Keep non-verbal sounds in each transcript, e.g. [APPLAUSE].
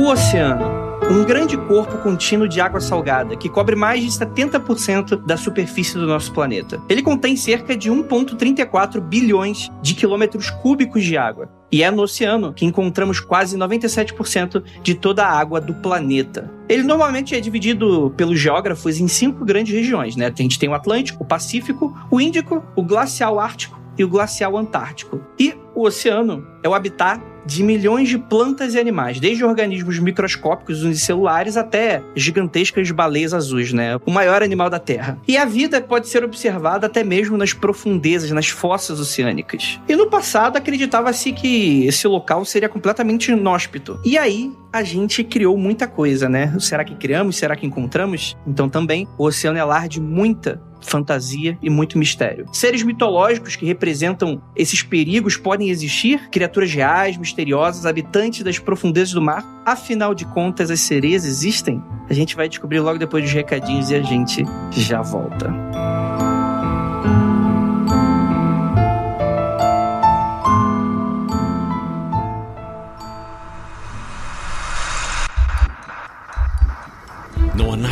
O oceano um grande corpo contínuo de água salgada que cobre mais de 70% da superfície do nosso planeta. Ele contém cerca de 1,34 bilhões de quilômetros cúbicos de água. E é no oceano que encontramos quase 97% de toda a água do planeta. Ele normalmente é dividido pelos geógrafos em cinco grandes regiões, né? A gente tem o Atlântico, o Pacífico, o Índico, o Glacial Ártico e o Glacial Antártico. E o oceano é o habitat de milhões de plantas e animais, desde organismos microscópicos unicelulares até gigantescas baleias azuis, né? O maior animal da Terra. E a vida pode ser observada até mesmo nas profundezas, nas fossas oceânicas. E no passado acreditava-se que esse local seria completamente inóspito. E aí a gente criou muita coisa, né? Será que criamos? Será que encontramos? Então também o oceano é lar de muita fantasia e muito mistério. Seres mitológicos que representam esses perigos podem existir? Criaturas reais, misteriosas, habitantes das profundezas do mar? Afinal de contas, as sereias existem? A gente vai descobrir logo depois dos recadinhos e a gente já volta.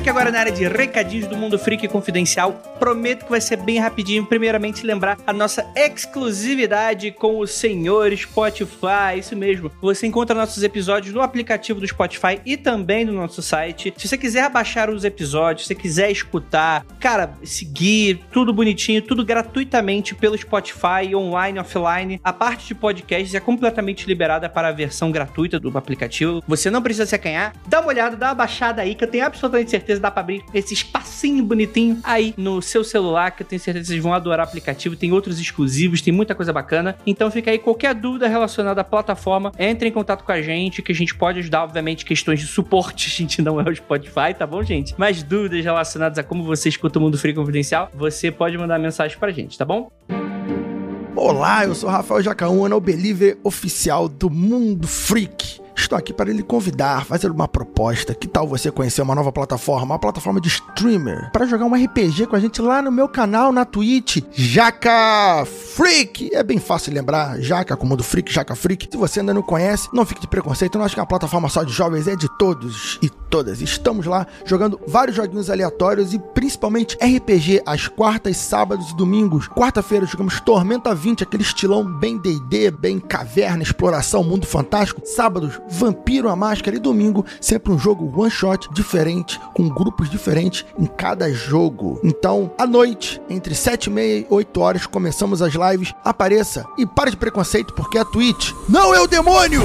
Aqui agora na área de recadinhos do Mundo Freak Confidencial. Prometo que vai ser bem rapidinho. Primeiramente, lembrar a nossa exclusividade com o senhor Spotify. Isso mesmo. Você encontra nossos episódios no aplicativo do Spotify e também no nosso site. Se você quiser baixar os episódios, se você quiser escutar, cara, seguir, tudo bonitinho, tudo gratuitamente pelo Spotify, online, offline. A parte de podcasts é completamente liberada para a versão gratuita do aplicativo. Você não precisa se acanhar. Dá uma olhada, dá uma baixada aí, que eu tenho absolutamente certeza certeza dá pra abrir esse espacinho bonitinho aí no seu celular, que eu tenho certeza que vocês vão adorar o aplicativo. Tem outros exclusivos, tem muita coisa bacana. Então fica aí qualquer dúvida relacionada à plataforma, entre em contato com a gente, que a gente pode ajudar, obviamente, questões de suporte. [LAUGHS] A gente não é o Spotify, tá bom, gente? Mais dúvidas relacionadas a como você escuta o Mundo Free Confidencial, você pode mandar mensagem pra gente, tá bom? Olá, eu sou Rafael Jacaúna, o believer oficial do Mundo Freak. Estou aqui para lhe convidar, fazer uma proposta. Que tal você conhecer uma nova plataforma, uma plataforma de streamer, para jogar um RPG com a gente lá no meu canal na Twitch, Jaca Freak. É bem fácil lembrar, Jaca como do Freak, Jaca Freak. Se você ainda não conhece, não fique de preconceito, não acho que é uma plataforma só de jovens, é de todos e todas. Estamos lá jogando vários joguinhos aleatórios e principalmente RPG às quartas, sábados e domingos. Quarta-feira jogamos Tormenta 20, aquele estilão bem D&D, bem caverna, exploração, mundo fantástico. Sábados Vampiro a Máscara e domingo, sempre um jogo one shot diferente, com grupos diferentes em cada jogo. Então, à noite, entre 7 e meia e 8 horas, começamos as lives. Apareça e pare de preconceito, porque a Twitch não é o demônio!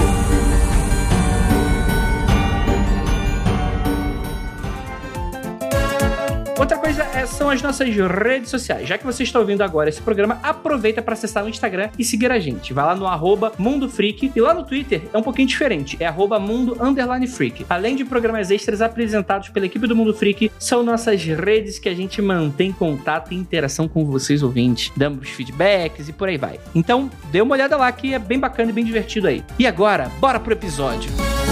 Outra coisa é, são as nossas redes sociais. Já que você está ouvindo agora esse programa, aproveita para acessar o Instagram e seguir a gente. Vai lá no arroba Mundo Freak e lá no Twitter é um pouquinho diferente. É arroba Mundo Underline Freak. Além de programas extras apresentados pela equipe do Mundo Freak, são nossas redes que a gente mantém contato e interação com vocês ouvintes. Damos feedbacks e por aí vai. Então, dê uma olhada lá que é bem bacana e bem divertido aí. E agora, bora pro episódio. Música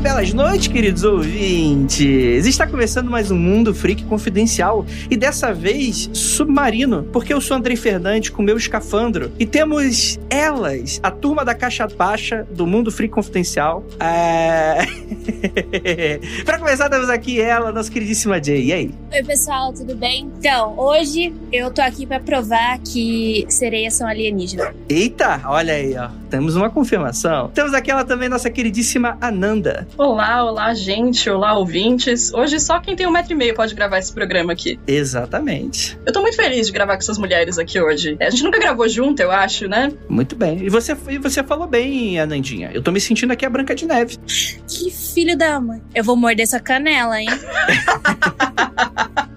belas noites, queridos ouvintes! Está começando mais um Mundo Freak Confidencial e dessa vez submarino, porque eu sou Andrei Fernandes com meu escafandro e temos elas, a turma da Caixa Baixa do Mundo Freak Confidencial. É... [LAUGHS] pra começar, temos aqui ela, nossa queridíssima Jay. E aí? Oi, pessoal, tudo bem? Então, hoje eu tô aqui pra provar que sereias são alienígenas. Eita, olha aí, ó. Temos uma confirmação. Temos aqui ela também, nossa queridíssima Ananda. Olá, olá, gente. Olá, ouvintes. Hoje só quem tem um metro e meio pode gravar esse programa aqui. Exatamente. Eu tô muito feliz de gravar com essas mulheres aqui hoje. A gente nunca gravou junto, eu acho, né? Muito bem. E você, e você falou bem, Anandinha. Eu tô me sentindo aqui a Branca de Neve. Que filho da mãe. Eu vou morder sua canela, hein? [LAUGHS]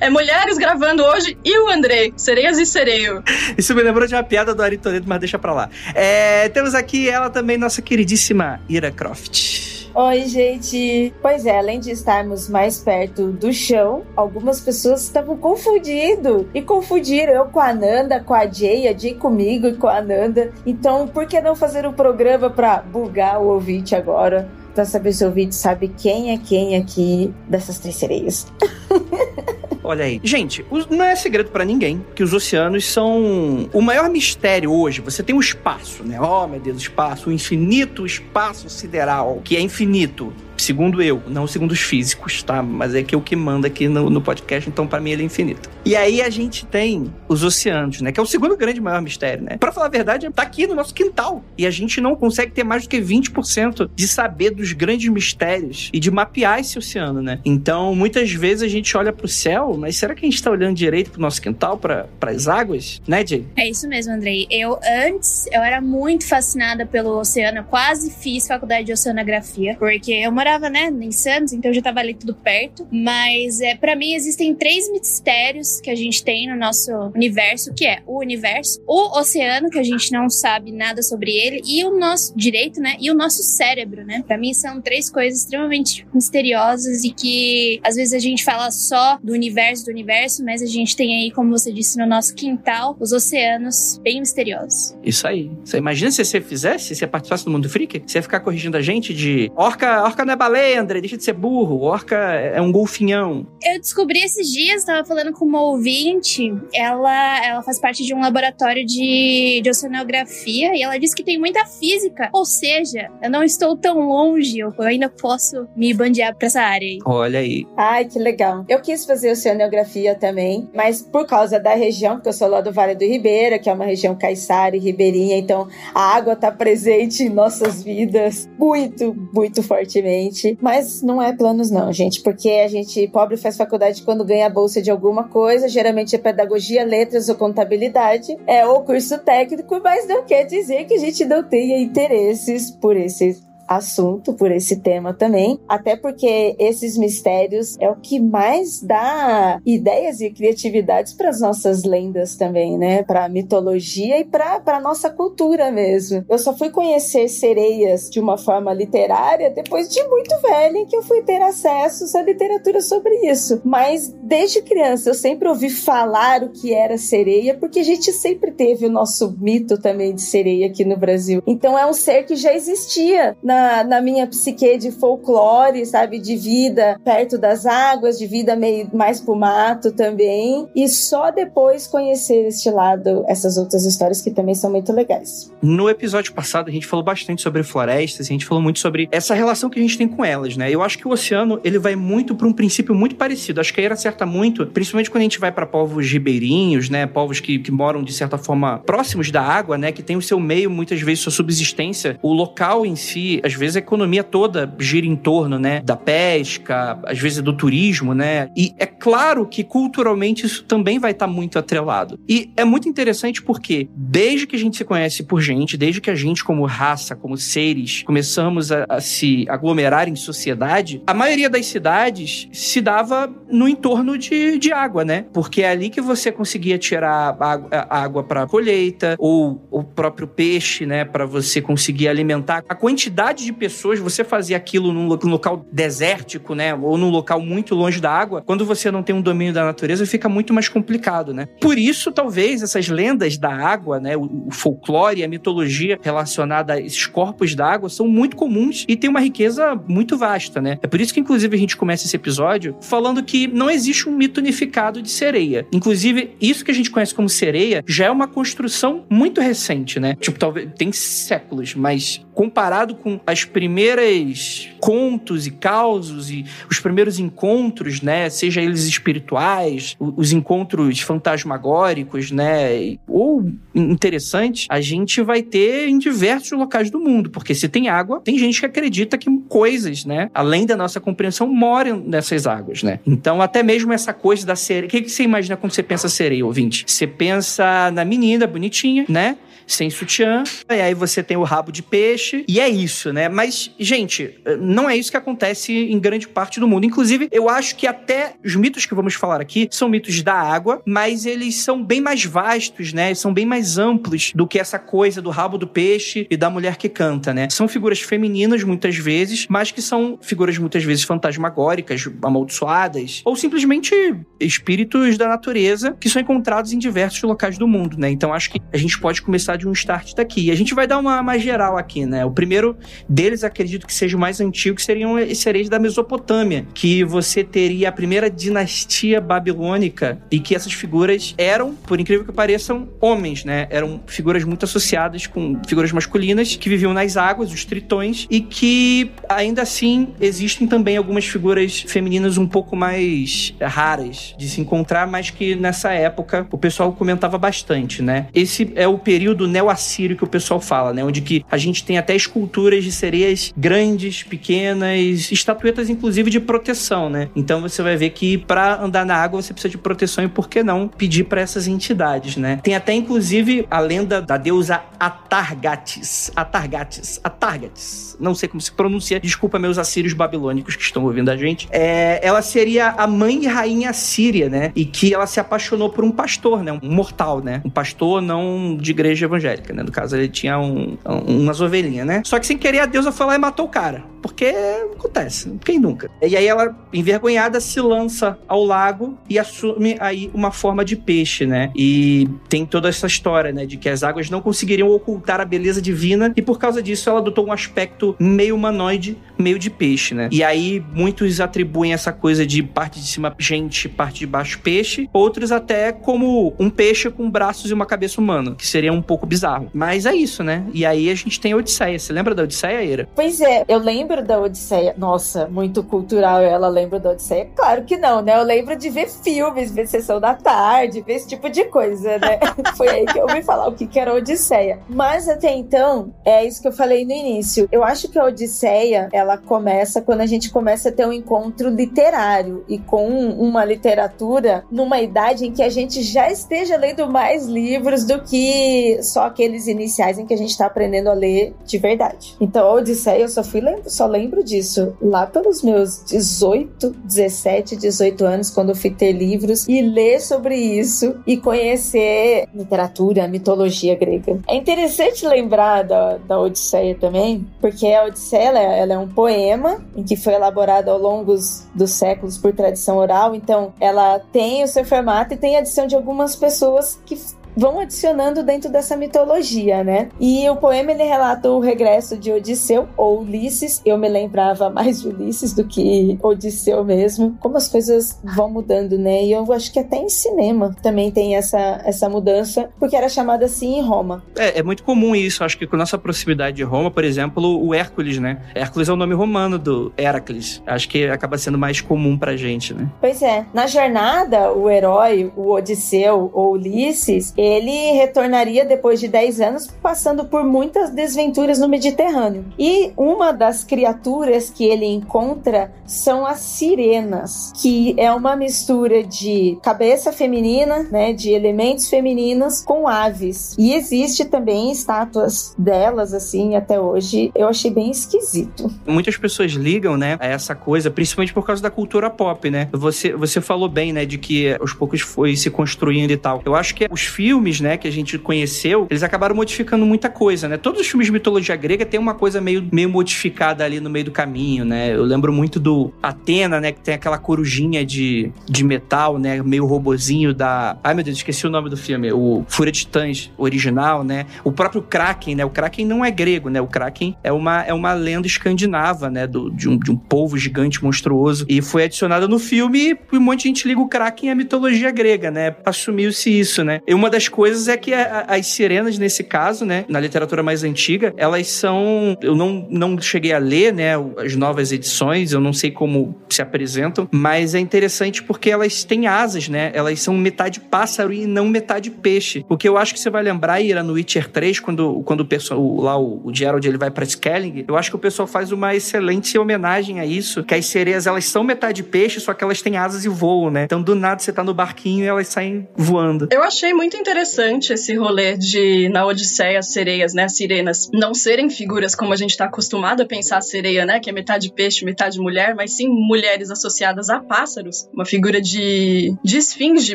É mulheres gravando hoje e o Andrei, sereias e sereio. Isso me lembrou de uma piada do Ari Toledo, mas deixa pra lá. É, temos aqui ela também, nossa queridíssima Ira Croft. Oi, gente. Pois é, além de estarmos mais perto do chão, algumas pessoas estavam confundindo. E confundiram eu com a Nanda, com a Jay, a Jay comigo e com a Nanda. Então, por que não fazer um programa pra bugar o ouvinte agora? Pra saber se o ouvinte sabe quem é quem aqui dessas três sereias. [LAUGHS] Olha aí. Gente, não é segredo para ninguém que os oceanos são o maior mistério hoje. Você tem o espaço, né? Oh, meu Deus, o espaço, o infinito espaço sideral, que é infinito segundo eu, não segundo os físicos, tá? Mas é que o que manda aqui no, no podcast, então para mim ele é infinito. E aí a gente tem os oceanos, né? Que é o segundo grande maior mistério, né? Para falar a verdade, tá aqui no nosso quintal e a gente não consegue ter mais do que 20% de saber dos grandes mistérios e de mapear esse oceano, né? Então, muitas vezes a gente olha pro céu, mas será que a gente tá olhando direito pro nosso quintal, para as águas, né, Jay? É isso mesmo, Andrei. Eu antes eu era muito fascinada pelo oceano, eu quase fiz faculdade de oceanografia, porque eu morava morava, né, em Santos, então já tava ali tudo perto. Mas é, para mim existem três mistérios que a gente tem no nosso universo, que é o universo, o oceano, que a gente não sabe nada sobre ele, e o nosso direito, né, e o nosso cérebro, né? Para mim são três coisas extremamente misteriosas e que às vezes a gente fala só do universo do universo, mas a gente tem aí, como você disse, no nosso quintal, os oceanos bem misteriosos. Isso aí. Você imagina se você fizesse, se você participasse do Mundo Freak, você ia ficar corrigindo a gente de orca, orca não é baleia, André, deixa de ser burro. Orca é um golfinhão. Eu descobri esses dias, tava falando com uma ouvinte, ela, ela faz parte de um laboratório de, de oceanografia e ela disse que tem muita física. Ou seja, eu não estou tão longe, eu ainda posso me bandear pra essa área aí. Olha aí. Ai, que legal. Eu quis fazer oceanografia também, mas por causa da região, porque eu sou lá do Vale do Ribeira, que é uma região caiçara e ribeirinha, então a água tá presente em nossas vidas muito, muito fortemente Mas não é planos, não, gente, porque a gente, pobre, faz faculdade quando ganha bolsa de alguma coisa, geralmente é pedagogia, letras ou contabilidade, é ou curso técnico, mas não quer dizer que a gente não tenha interesses por esses assunto, por esse tema também, até porque esses mistérios é o que mais dá ideias e criatividades para as nossas lendas também, né? Para mitologia e para para nossa cultura mesmo. Eu só fui conhecer sereias de uma forma literária depois de muito velha que eu fui ter acesso à literatura sobre isso. Mas desde criança eu sempre ouvi falar o que era sereia, porque a gente sempre teve o nosso mito também de sereia aqui no Brasil. Então é um ser que já existia na na, minha psique de folclore, sabe? De vida perto das águas, de vida meio mais pro mato também. E só depois conhecer este lado, essas outras histórias que também são muito legais. No episódio passado, a gente falou bastante sobre florestas, a gente falou muito sobre essa relação que a gente tem com elas, né? Eu acho que o oceano, ele vai muito para um princípio muito parecido. Acho que a Ira acerta muito, principalmente quando a gente vai para povos ribeirinhos, né? Povos que, que moram, de certa forma, próximos da água, né? Que tem o seu meio, muitas vezes, sua subsistência. O local em si, às vezes a economia toda gira em torno, né, da pesca, às vezes do turismo, né? E é claro que culturalmente isso também vai estar tá muito atrelado. E é muito interessante porque desde que a gente se conhece por gente, desde que a gente como raça, como seres, começamos a, a se aglomerar em sociedade, a maioria das cidades se dava no entorno de, de água, né? Porque é ali que você conseguia tirar água, água para colheita ou o próprio peixe, né, para você conseguir alimentar a quantidade de pessoas, você fazer aquilo num local desértico, né? Ou num local muito longe da água, quando você não tem um domínio da natureza, fica muito mais complicado, né? Por isso, talvez, essas lendas da água, né? O, folclore, a mitologia relacionada a esses corpos d'água são muito comuns e tem uma riqueza muito vasta, né? É por isso que, inclusive, a gente começa esse episódio falando que não existe um mito unificado de sereia. Inclusive, isso que a gente conhece como sereia já é uma construção muito recente, né? Tipo, talvez tem séculos, mas comparado com as primeiras contos e causos e os primeiros encontros, né, seja eles espirituais, os encontros fantasmagóricos, né, ou interessantes, a gente vai ter em diversos locais do mundo, porque se tem água, tem gente que acredita que coisas, né, além da nossa compreensão, moram nessas águas, né? Então, até mesmo essa coisa da sereia. O que, que você imagina quando você pensa sereia, ouvinte? Você pensa na menina bonitinha, né? Sem sutiã, e aí você tem o rabo de peixe, e é isso, né? Mas, gente, não é isso que acontece em grande parte do mundo. Inclusive, eu acho que até os mitos que vamos falar aqui são mitos da água, mas eles são bem mais vastos, né? São bem mais amplos do que essa coisa do rabo do peixe e da mulher que canta, né? São figuras femininas muitas vezes, mas que são figuras muitas vezes fantasmagóricas, amaldiçoadas, ou simplesmente espíritos da natureza que são encontrados em diversos locais do mundo, né? Então acho que a gente pode começar de um start daqui. A gente vai dar uma mais geral aqui, né? O primeiro deles, acredito que seja o mais antigo, que seriam os sereios da Mesopotâmia, que você teria a primeira dinastia babilônica e que essas figuras eram, por incrível que pareçam, homens, né? Eram figuras muito associadas com figuras masculinas que viviam nas águas, os tritões, e que ainda assim existem também algumas figuras femininas um pouco mais raras de se encontrar, mas que nessa época o pessoal comentava bastante, né? Esse é o período neo-assírio que o pessoal fala, né? Onde que a gente tem até esculturas de sereias grandes, pequenas, estatuetas inclusive de proteção, né? Então você vai ver que para andar na água você precisa de proteção e por que não pedir para essas entidades, né? Tem até inclusive a lenda da deusa Atargatis, Atargatis, Atargatis. Não sei como se pronuncia. Desculpa meus assírios babilônicos que estão ouvindo a gente. É, ela seria a mãe e rainha assíria, né? E que ela se apaixonou por um pastor, né? Um mortal, né? Um pastor não de igreja evangélica né? No caso, ele tinha um, um, umas ovelhinhas, né? Só que sem querer, a deusa foi lá e matou o cara. Porque acontece, quem nunca? E aí ela, envergonhada, se lança ao lago e assume aí uma forma de peixe, né? E tem toda essa história, né? De que as águas não conseguiriam ocultar a beleza divina e por causa disso ela adotou um aspecto meio humanoide, meio de peixe, né? E aí muitos atribuem essa coisa de parte de cima gente, parte de baixo peixe, outros até como um peixe com braços e uma cabeça humana, que seria um pouco bizarro. Mas é isso, né? E aí a gente tem a Odisseia. Você lembra da Odisseia, Eira? Pois é, eu lembro da Odisseia. Nossa, muito cultural ela lembra da Odisseia. Claro que não, né? Eu lembro de ver filmes, ver sessão da tarde, ver esse tipo de coisa, né? [LAUGHS] Foi aí que eu ouvi falar o que, que era Odisseia. Mas até então, é isso que eu falei no início. Eu acho que a Odisseia, ela começa quando a gente começa a ter um encontro literário e com uma literatura numa idade em que a gente já esteja lendo mais livros do que só aqueles iniciais em que a gente tá aprendendo a ler de verdade. Então, a Odisseia, eu só fui lembro, só lembro disso lá pelos meus 18, 17, 18 anos, quando eu fui ter livros e ler sobre isso e conhecer literatura, mitologia grega. É interessante lembrar da, da Odisseia também, porque a Odisseia ela é, ela é um poema em que foi elaborado ao longo dos séculos por tradição oral, então ela tem o seu formato e tem a adição de algumas pessoas que vão adicionando dentro dessa mitologia, né? E o poema ele relata o regresso de Odisseu ou Ulisses. Eu me lembrava mais de Ulisses do que Odisseu mesmo. Como as coisas vão mudando, né? E eu acho que até em cinema também tem essa, essa mudança, porque era chamada assim em Roma. É, é muito comum isso. Acho que com nossa proximidade de Roma, por exemplo, o Hércules, né? Hércules é o nome romano do Heracles. Acho que acaba sendo mais comum pra gente, né? Pois é. Na jornada, o herói, o Odisseu ou Ulisses, ele retornaria depois de 10 anos, passando por muitas desventuras no Mediterrâneo. E uma das criaturas que ele encontra são as sirenas, que é uma mistura de cabeça feminina, né, de elementos femininos com aves. E existe também estátuas delas assim até hoje. Eu achei bem esquisito. Muitas pessoas ligam, né, a essa coisa, principalmente por causa da cultura pop, né? Você você falou bem, né, de que aos poucos foi se construindo e tal. Eu acho que os filmes filmes, né, que a gente conheceu, eles acabaram modificando muita coisa, né? Todos os filmes de mitologia grega tem uma coisa meio, meio modificada ali no meio do caminho, né? Eu lembro muito do Atena, né, que tem aquela corujinha de, de metal, né, meio robozinho da... Ai, meu Deus, esqueci o nome do filme. O Fúria Titãs original, né? O próprio Kraken, né? O Kraken não é grego, né? O Kraken é uma, é uma lenda escandinava, né? Do, de, um, de um polvo gigante monstruoso. E foi adicionada no filme e um monte de gente liga o Kraken à mitologia grega, né? Assumiu-se isso, né? E uma das das coisas é que a, a, as sirenas, nesse caso, né, na literatura mais antiga, elas são. Eu não, não cheguei a ler, né, as novas edições, eu não sei como se apresentam, mas é interessante porque elas têm asas, né? Elas são metade pássaro e não metade peixe. O que eu acho que você vai lembrar, Ira, no Witcher 3, quando, quando o pessoal, lá o, o Gerald ele vai para Skelling, eu acho que o pessoal faz uma excelente homenagem a isso, que as sereias elas são metade peixe, só que elas têm asas e voam, né? Então do nada você tá no barquinho e elas saem voando. Eu achei muito interessante esse rolê de na Odisseia as sereias, né, as sirenas, não serem figuras como a gente tá acostumado a pensar a sereia, né, que é metade peixe, metade mulher, mas sim mulheres associadas a pássaros, uma figura de, de esfinge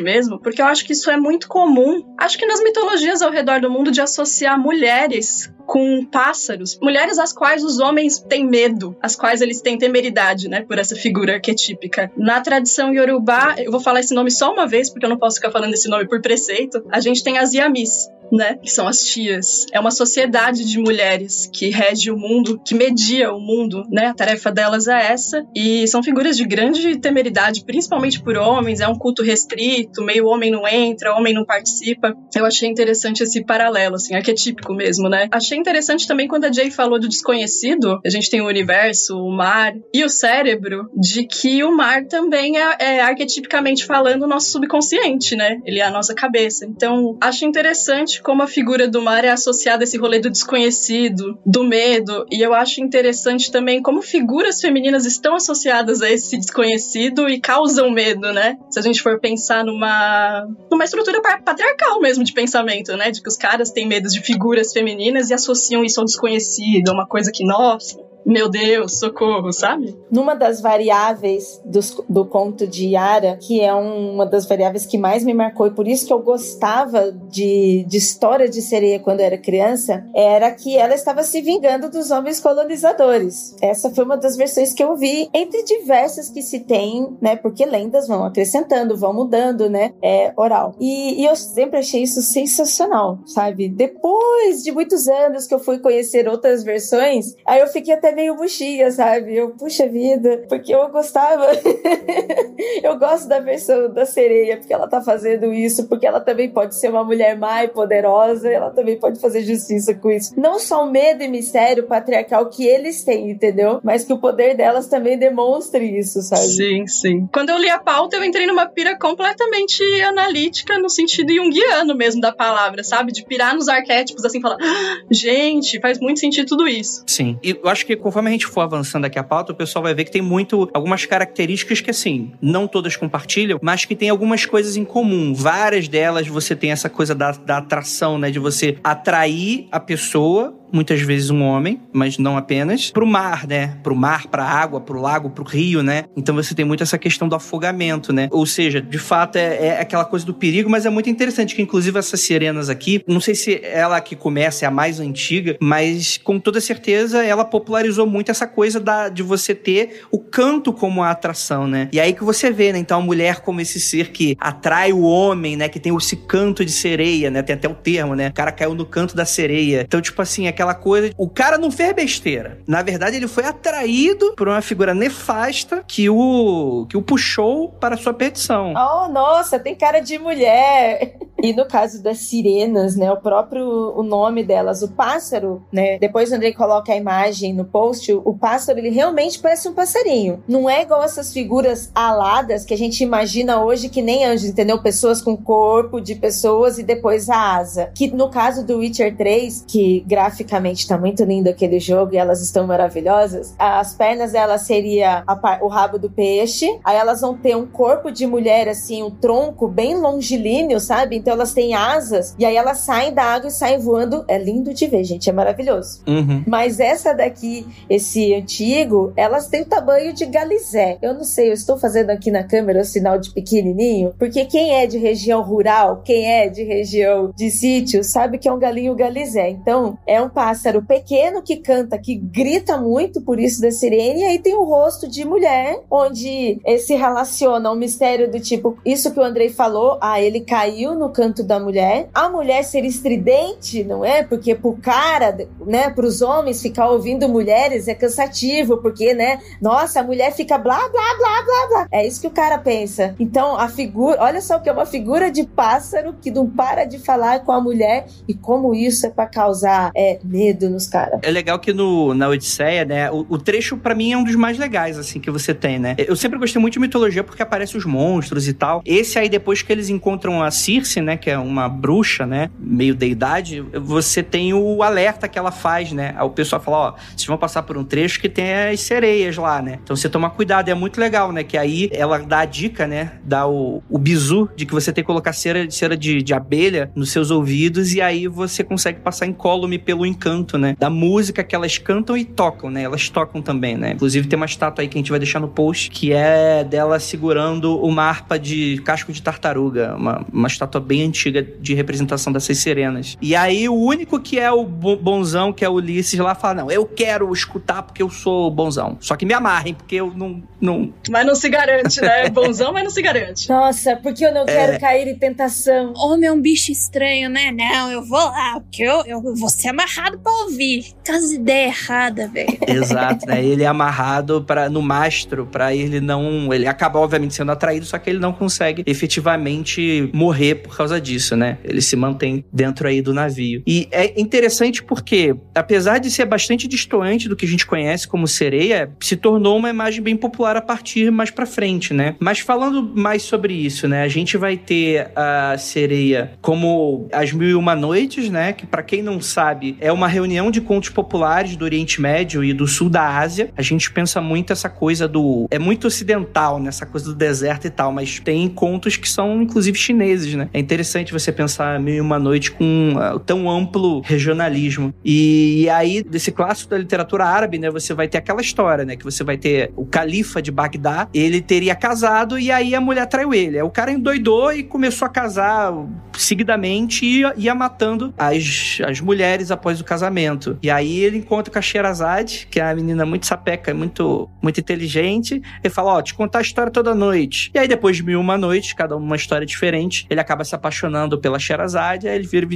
mesmo, porque eu acho que isso é muito comum. Acho que nas mitologias ao redor do mundo de associar mulheres com pássaros, mulheres às quais os homens têm medo, às quais eles têm temeridade, né, por essa figura arquetípica. Na tradição iorubá, eu vou falar esse nome só uma vez, porque eu não posso ficar falando esse nome por preceito, a gente tem as yamis, né? Que são as tias. É uma sociedade de mulheres que rege o mundo, que media o mundo, né? A tarefa delas é essa. E são figuras de grande temeridade, principalmente por homens. É um culto restrito, meio homem não entra, homem não participa. Eu achei interessante esse paralelo, assim, arquetípico mesmo, né? Achei interessante também quando a Jay falou do desconhecido. A gente tem o universo, o mar e o cérebro, de que o mar também é, é arquetipicamente falando o nosso subconsciente, né? Ele é a nossa cabeça. Então, acho interessante como a figura do mar é associada a esse rolê do desconhecido, do medo, e eu acho interessante também como figuras femininas estão associadas a esse desconhecido e causam medo, né? Se a gente for pensar numa, numa estrutura patriarcal mesmo de pensamento, né? De que os caras têm medo de figuras femininas e associam isso ao desconhecido, uma coisa que, nossa, meu Deus, socorro, sabe? Numa das variáveis do, conto de Yara, que é uma das variáveis que mais me marcou e por isso que eu gostava de, de história de sereia quando eu era criança, era que ela estava se vingando dos homens colonizadores. Essa foi uma das versões que eu vi, entre diversas que se tem, né? Porque lendas vão acrescentando, vão mudando, né? É oral. E, e eu sempre achei isso sensacional, sabe? Depois de muitos anos que eu fui conhecer outras versões, aí eu fiquei até meio buchinha, sabe? Eu, puxa vida, porque eu gostava. [LAUGHS] eu gosto da versão da sereia, porque ela tá fazendo isso, porque ela também pode ser uma mulher mais poderosa, ela também pode fazer justiça com isso. Não só o medo e mistério patriarcal que eles têm, entendeu? Mas que o poder delas também demonstre isso, sabe? Sim, sim. Quando eu li a pauta, eu entrei numa pira completamente analítica, no sentido junguiano mesmo da palavra, sabe? De pirar nos arquétipos, assim, falar, ah, gente, faz muito sentido tudo isso. Sim. E eu acho que conforme a gente for avançando aqui a pauta, o pessoal vai ver que tem muito algumas características que assim, não todas compartilham, mas que tem algumas coisas em comum. Várias delas você tem essa coisa da, da atração, né, de você atrair a pessoa muitas vezes um homem, mas não apenas, pro mar, né? Pro mar, pra água, pro lago, pro rio, né? Então você tem muito essa questão do afogamento, né? Ou seja, de fato é, é aquela coisa do perigo, mas é muito interessante que inclusive essas sirenas aqui, não sei se ela que começa é a mais antiga, mas com toda certeza ela popularizou muito essa coisa da, de você ter o canto como a atração, né? E aí que você vê, né? Então a mulher como esse ser que atrai o homem, né? Que tem esse canto de sereia, né? Tem até o termo, né? O cara caiu no canto da sereia. Então, tipo assim, é aquela coisa. O cara não fez besteira. Na verdade, ele foi atraído por uma figura nefasta que o, que o puxou para sua petição. Oh, nossa, tem cara de mulher. [LAUGHS] E no caso das sirenas, né, o próprio o nome delas, o pássaro, né? Depois o Andrei coloca a imagem no post, o pássaro ele realmente parece um passarinho. Não é igual essas figuras aladas que a gente imagina hoje que nem anjos, entendeu? Pessoas com corpo de pessoas e depois a asa. Que no caso do Witcher 3, que graficamente tá muito lindo aquele jogo e elas estão maravilhosas, as pernas delas seria a, o rabo do peixe, aí elas vão ter um corpo de mulher assim, um tronco bem longilíneo, sabe? Então elas têm asas e aí elas saem da água e saem voando. É lindo de ver, gente, é maravilhoso. Uhum. Mas essa daqui, esse antigo, elas têm o tamanho de galizé. Eu não sei, eu estou fazendo aqui na câmera o sinal de pequenininho, porque quem é de região rural, quem é de região de sítio, sabe que é um galinho galizé. Então, é um pássaro pequeno que canta, que grita muito, por isso da sirene, e aí tem o rosto de mulher, onde se relaciona um mistério do tipo, isso que o Andrei falou, ah, ele caiu no canto da mulher. A mulher ser estridente, não é? Porque pro cara, né, pros homens ficar ouvindo mulheres é cansativo, porque, né, nossa, a mulher fica blá, blá, blá, blá, blá. É isso que o cara pensa. Então, a figura, olha só que é uma figura de pássaro que não para de falar com a mulher e como isso é para causar é, medo nos caras. É legal que no, na Odisseia, né, o, o trecho para mim é um dos mais legais, assim, que você tem, né? Eu sempre gostei muito de mitologia porque aparecem os monstros e tal. Esse aí, depois que eles encontram a Circe, né, que é uma bruxa, né, meio deidade, você tem o alerta que ela faz, né? O pessoal fala, ó, vocês vão passar por um trecho que tem as sereias lá, né? Então você toma cuidado, é muito legal, né? Que aí ela dá a dica, né? Dá o, o bizu de que você tem que colocar cera, cera de, de abelha nos seus ouvidos e aí você consegue passar incólume pelo encanto, né? Da música que elas cantam e tocam, né? Elas tocam também, né? Inclusive tem uma estátua aí que a gente vai deixar no post que é dela segurando uma harpa de casco de tartaruga, uma, uma estátua bem antiga de representação dessas serenas. E aí o único que é o bonzão, que é o Ulisses lá, fala: Não, eu quero escutar porque eu sou bonzão. Só que me amarrem, porque eu não. não... Mas não se garante, né? bonzão, mas não se garante. [LAUGHS] Nossa, porque eu não é... quero cair em tentação. Homem é um bicho estranho, né? Não, eu vou lá, porque eu, eu vou ser amarrado pra ouvir. As ideias erradas, velho. Exato, né? Ele é amarrado pra, no mastro para ele não. Ele acaba, obviamente, sendo atraído, só que ele não consegue efetivamente morrer por causa disso, né? Ele se mantém dentro aí do navio. E é interessante porque, apesar de ser bastante distoante do que a gente conhece como sereia, se tornou uma imagem bem popular a partir mais pra frente, né? Mas falando mais sobre isso, né? A gente vai ter a sereia como As Mil e Uma Noites, né? Que para quem não sabe, é uma reunião de contos populares do Oriente Médio e do Sul da Ásia. A gente pensa muito essa coisa do... É muito ocidental, nessa né? coisa do deserto e tal, mas tem contos que são, inclusive, chineses, né? É interessante você pensar Mil e Uma Noite com uh, tão amplo regionalismo. E, e, aí, desse clássico da literatura árabe, né? Você vai ter aquela história, né? Que você vai ter o califa de Bagdá, ele teria casado e aí a mulher traiu ele. O cara endoidou e começou a casar seguidamente e ia, ia matando as, as mulheres após o casamento. E aí ele encontra com a Sherazade, que é uma menina muito sapeca, muito, muito inteligente, e fala: Ó, oh, te contar a história toda noite. E aí, depois de mil uma noite, cada uma história diferente, ele acaba se apaixonando pela Sherazade, aí ele vira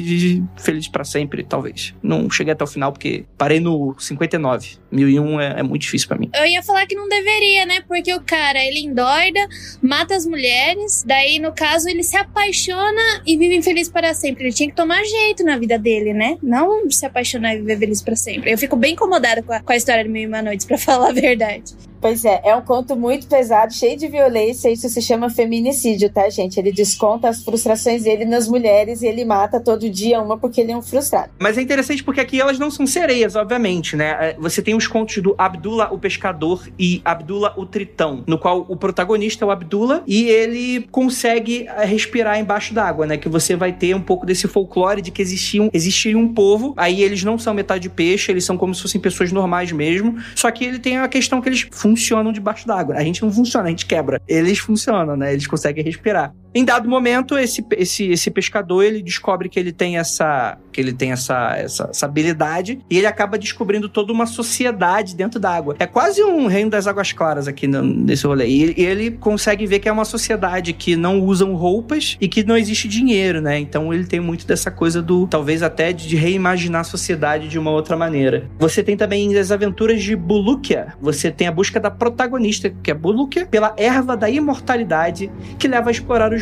feliz para sempre, talvez. Não cheguei até o final porque parei no 59. 1001 é, é muito difícil para mim. Eu ia falar que não deveria, né? Porque o cara, ele endoida, mata as mulheres, daí, no caso, ele se apaixona e vive infeliz para sempre. Ele tinha que tomar jeito na vida dele, né? Não se apaixonar e viver feliz para sempre. Eu fico bem incomodada com a, com a história de Mil e Uma Noites, pra [LAUGHS] falar a verdade. Pois é, é um conto muito pesado, cheio de violência. Isso se chama feminicídio, tá, gente? Ele desconta as frustrações dele nas mulheres e ele mata todo dia uma porque ele é um frustrado. Mas é interessante porque aqui elas não são sereias, obviamente, né? É, você tem os contos do Abdullah o Pescador e Abdullah o Tritão, no qual o protagonista é o Abdullah e ele consegue é, respirar embaixo d'água, né? Que você vai ter um pouco desse folclore de que existia um, existia um povo, aí eles não são metade peixe, eles são como se fossem pessoas normais mesmo, só que ele tem a questão que eles funcionam debaixo d'água. A gente não funciona, a gente quebra. Eles funcionam, né? Eles conseguem respirar. Em dado momento, esse, esse, esse pescador ele descobre que ele tem essa que ele tem essa, essa, essa habilidade e ele acaba descobrindo toda uma sociedade dentro da água. É quase um reino das águas claras aqui no, nesse rolê. E, e ele consegue ver que é uma sociedade que não usam roupas e que não existe dinheiro, né? Então ele tem muito dessa coisa do talvez até de reimaginar a sociedade de uma outra maneira. Você tem também as aventuras de Bulukia. Você tem a busca da protagonista, que é Bulukia, pela erva da imortalidade, que leva a explorar os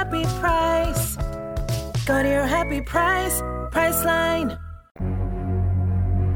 happy price. Go to your happy price, Priceline.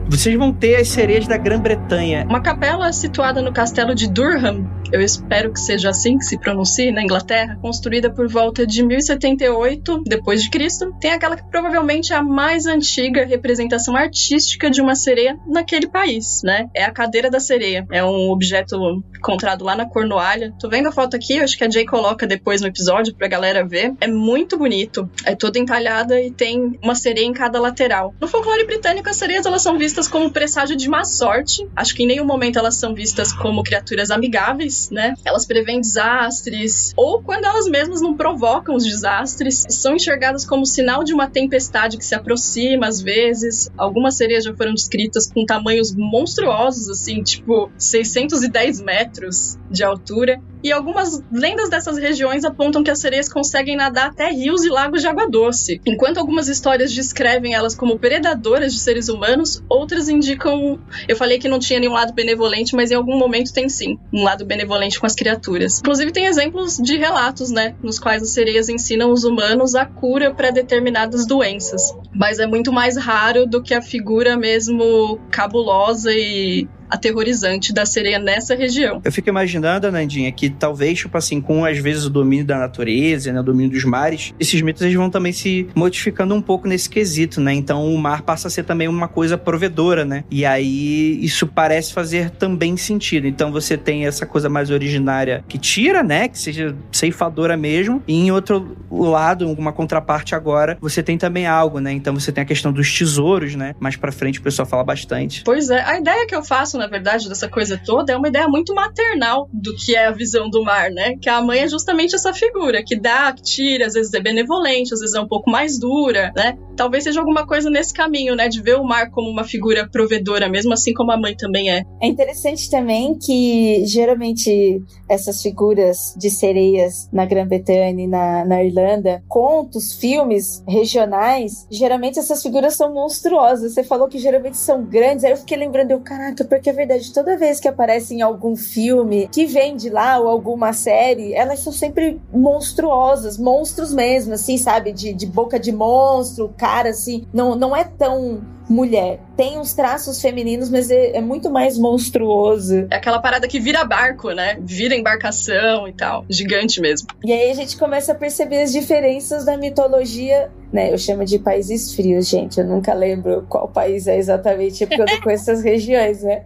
Vocês vão ter as sereias da Grã-Bretanha. Uma capela situada no castelo de Durham eu espero que seja assim que se pronuncie, na Inglaterra, construída por volta de 1078 depois de Cristo, tem aquela que provavelmente é a mais antiga representação artística de uma sereia naquele país, né? É a cadeira da sereia. É um objeto encontrado lá na Cornualha. Tô vendo a foto aqui, acho que a Jay coloca depois no episódio pra galera ver. É muito bonito. É toda entalhada e tem uma sereia em cada lateral. No folclore britânico, as sereias elas são vistas como presságio de má sorte. Acho que em nenhum momento elas são vistas como criaturas amigáveis, né? Elas prevêem desastres ou quando elas mesmas não provocam os desastres, são enxergadas como sinal de uma tempestade que se aproxima às vezes. Algumas sereias já foram descritas com tamanhos monstruosos assim, tipo 610 metros de altura. E algumas lendas dessas regiões apontam que as sereias conseguem nadar até rios e lagos de água doce. Enquanto algumas histórias descrevem elas como predadoras de seres humanos, outras indicam. Eu falei que não tinha nenhum lado benevolente, mas em algum momento tem sim um lado benevolente com as criaturas. Inclusive, tem exemplos de relatos, né, nos quais as sereias ensinam os humanos a cura para determinadas doenças. Mas é muito mais raro do que a figura mesmo cabulosa e aterrorizante da sereia nessa região. Eu fico imaginando, Nandinha, que talvez, tipo assim, com às vezes o domínio da natureza, né, o domínio dos mares, esses mitos eles vão também se modificando um pouco nesse quesito, né? Então o mar passa a ser também uma coisa provedora, né? E aí isso parece fazer também sentido. Então você tem essa coisa mais originária que tira, né, que seja ceifadora mesmo, e em outro lado, alguma contraparte agora, você tem também algo, né? Então você tem a questão dos tesouros, né? Mais para frente o pessoal fala bastante. Pois é, a ideia que eu faço na verdade, dessa coisa toda, é uma ideia muito maternal do que é a visão do mar, né? Que a mãe é justamente essa figura que dá, que tira, às vezes é benevolente, às vezes é um pouco mais dura, né? Talvez seja alguma coisa nesse caminho, né? De ver o mar como uma figura provedora, mesmo assim como a mãe também é. É interessante também que geralmente essas figuras de sereias na Grã-Bretanha e na, na Irlanda, contos, filmes regionais, geralmente essas figuras são monstruosas. Você falou que geralmente são grandes, aí eu fiquei lembrando, eu, caraca, porque verdade, toda vez que aparece em algum filme que vem de lá ou alguma série, elas são sempre monstruosas, monstros mesmo, assim, sabe? De, de boca de monstro, cara, assim. Não, não é tão mulher. Tem uns traços femininos, mas é, é, muito mais monstruoso. É aquela parada que vira barco, né? Vira embarcação e tal. Gigante mesmo. E aí a gente começa a perceber as diferenças da mitologia, né? Eu chamo de países frios, gente. Eu nunca lembro qual país é exatamente, porque eu não conheço essas [LAUGHS] regiões, né?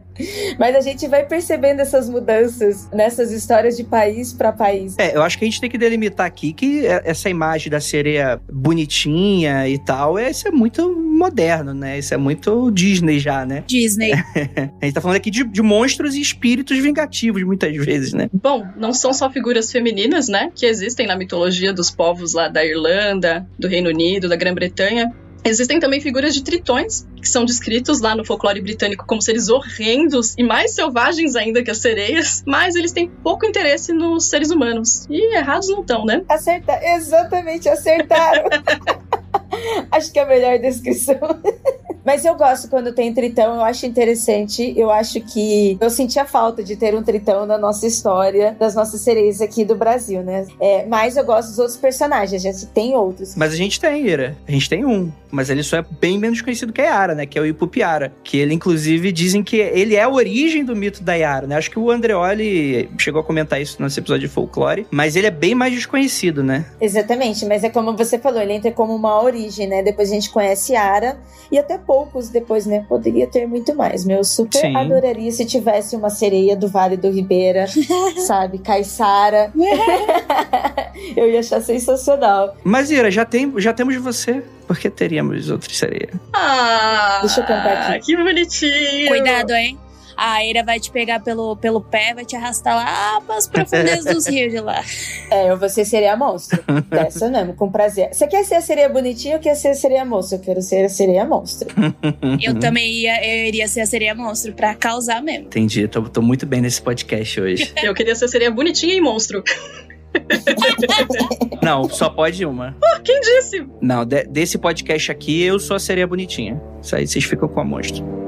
Mas a gente vai percebendo essas mudanças nessas histórias de país para país. É, eu acho que a gente tem que delimitar aqui que essa imagem da sereia bonitinha e tal, isso é muito moderno, né? Isso é muito Disney já, né? Disney. [LAUGHS] a gente tá falando aqui de, de, monstros e espíritos vingativos, muitas vezes, né? Bom, não são só figuras femininas, né? Que existem na mitologia dos povos lá da Irlanda, do Reino Unido, da Grã-Bretanha. Existem também figuras de tritões, que são descritos lá no folclore britânico como seres horrendos e mais selvagens ainda que as sereias, mas eles têm pouco interesse nos seres humanos. E errados não estão, né? Acertar, exatamente, acertaram. [LAUGHS] Acho que é a melhor descrição. [LAUGHS] Mas eu gosto quando tem tritão, eu acho interessante. Eu acho que eu senti a falta de ter um tritão na nossa história, das nossas sereias aqui do Brasil, né? É, mas eu gosto dos outros personagens, a gente tem outros. Mas a gente tem, Ira. A gente tem um. Mas ele só é bem menos conhecido que a Yara, né? Que é o Ipupiara. Que ele, inclusive, dizem que ele é a origem do mito da Yara, né? Acho que o Andreoli chegou a comentar isso nesse episódio de folclore. Mas ele é bem mais desconhecido, né? Exatamente. Mas é como você falou, ele entra como uma origem, né? Depois a gente conhece Yara. E até poucos depois, né? Poderia ter muito mais. Meu super Sim. adoraria se tivesse uma sereia do Vale do Ribeira, [LAUGHS] sabe? Caiçara. [LAUGHS] Eu ia achar sensacional. Mas, Ira, já, tem, já temos você. Por que teríamos outras sereias? Ah, Deixa eu cantar aqui. Que bonitinho. Cuidado, hein? A Eira vai te pegar pelo, pelo pé, vai te arrastar lá para as profundezas dos [LAUGHS] rios de lá. É, você seria monstro. Dessa mesmo, com prazer. Você quer ser a sereia bonitinha ou quer ser a sereia monstro? Eu quero ser a sereia monstro. [LAUGHS] eu também ia, eu iria ser a sereia monstro pra causar mesmo. Entendi, tô, tô muito bem nesse podcast hoje. [LAUGHS] eu queria ser a sereia bonitinha e monstro. Não, só pode uma. Pô, quem disse? Não, de, desse podcast aqui eu sou a sereia bonitinha. Isso aí vocês ficam com a monstro.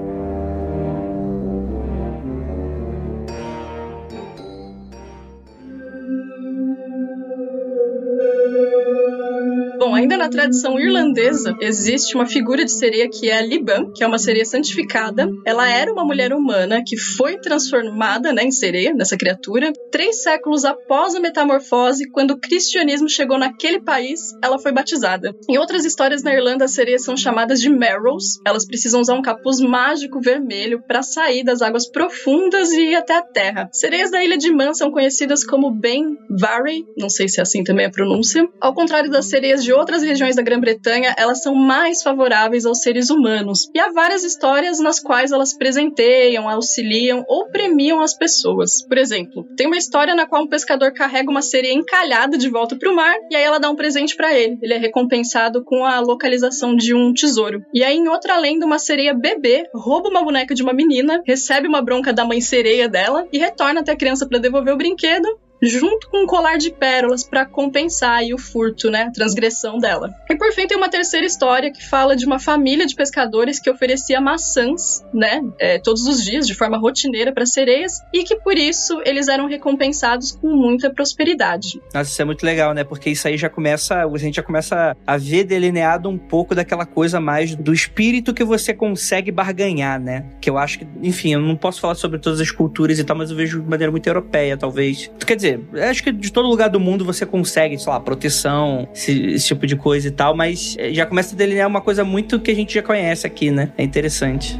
A Ainda na tradição irlandesa, existe uma figura de sereia que é a Liban, que é uma sereia santificada. Ela era uma mulher humana que foi transformada né, em sereia, nessa criatura. Três séculos após a metamorfose, quando o cristianismo chegou naquele país, ela foi batizada. Em outras histórias na Irlanda, as sereias são chamadas de Merrows. Elas precisam usar um capuz mágico vermelho para sair das águas profundas e ir até a terra. Sereias da ilha de Man são conhecidas como Ben Varey, não sei se é assim também a pronúncia. Ao contrário das sereias de outras regiões da Grã-Bretanha, elas são mais favoráveis aos seres humanos. E há várias histórias nas quais elas presenteiam, auxiliam ou premiam as pessoas. Por exemplo, tem uma história na qual um pescador carrega uma sereia encalhada de volta para o mar e aí ela dá um presente para ele. Ele é recompensado com a localização de um tesouro. E aí, em outra lenda, uma sereia bebê rouba uma boneca de uma menina, recebe uma bronca da mãe sereia dela e retorna até a criança para devolver o brinquedo junto com um colar de pérolas para compensar aí o furto, né, a transgressão dela. E por fim tem uma terceira história que fala de uma família de pescadores que oferecia maçãs, né, é, todos os dias de forma rotineira para sereias e que por isso eles eram recompensados com muita prosperidade. Nossa, isso é muito legal, né? Porque isso aí já começa, a gente já começa a ver delineado um pouco daquela coisa mais do espírito que você consegue barganhar, né? Que eu acho que, enfim, eu não posso falar sobre todas as culturas e tal, mas eu vejo de maneira muito europeia, talvez. Quer dizer, dizer, acho que de todo lugar do mundo você consegue, sei lá, proteção, esse, esse, tipo de coisa e tal, mas eh, já começa a delinear uma coisa muito que a gente já conhece aqui, né? É interessante.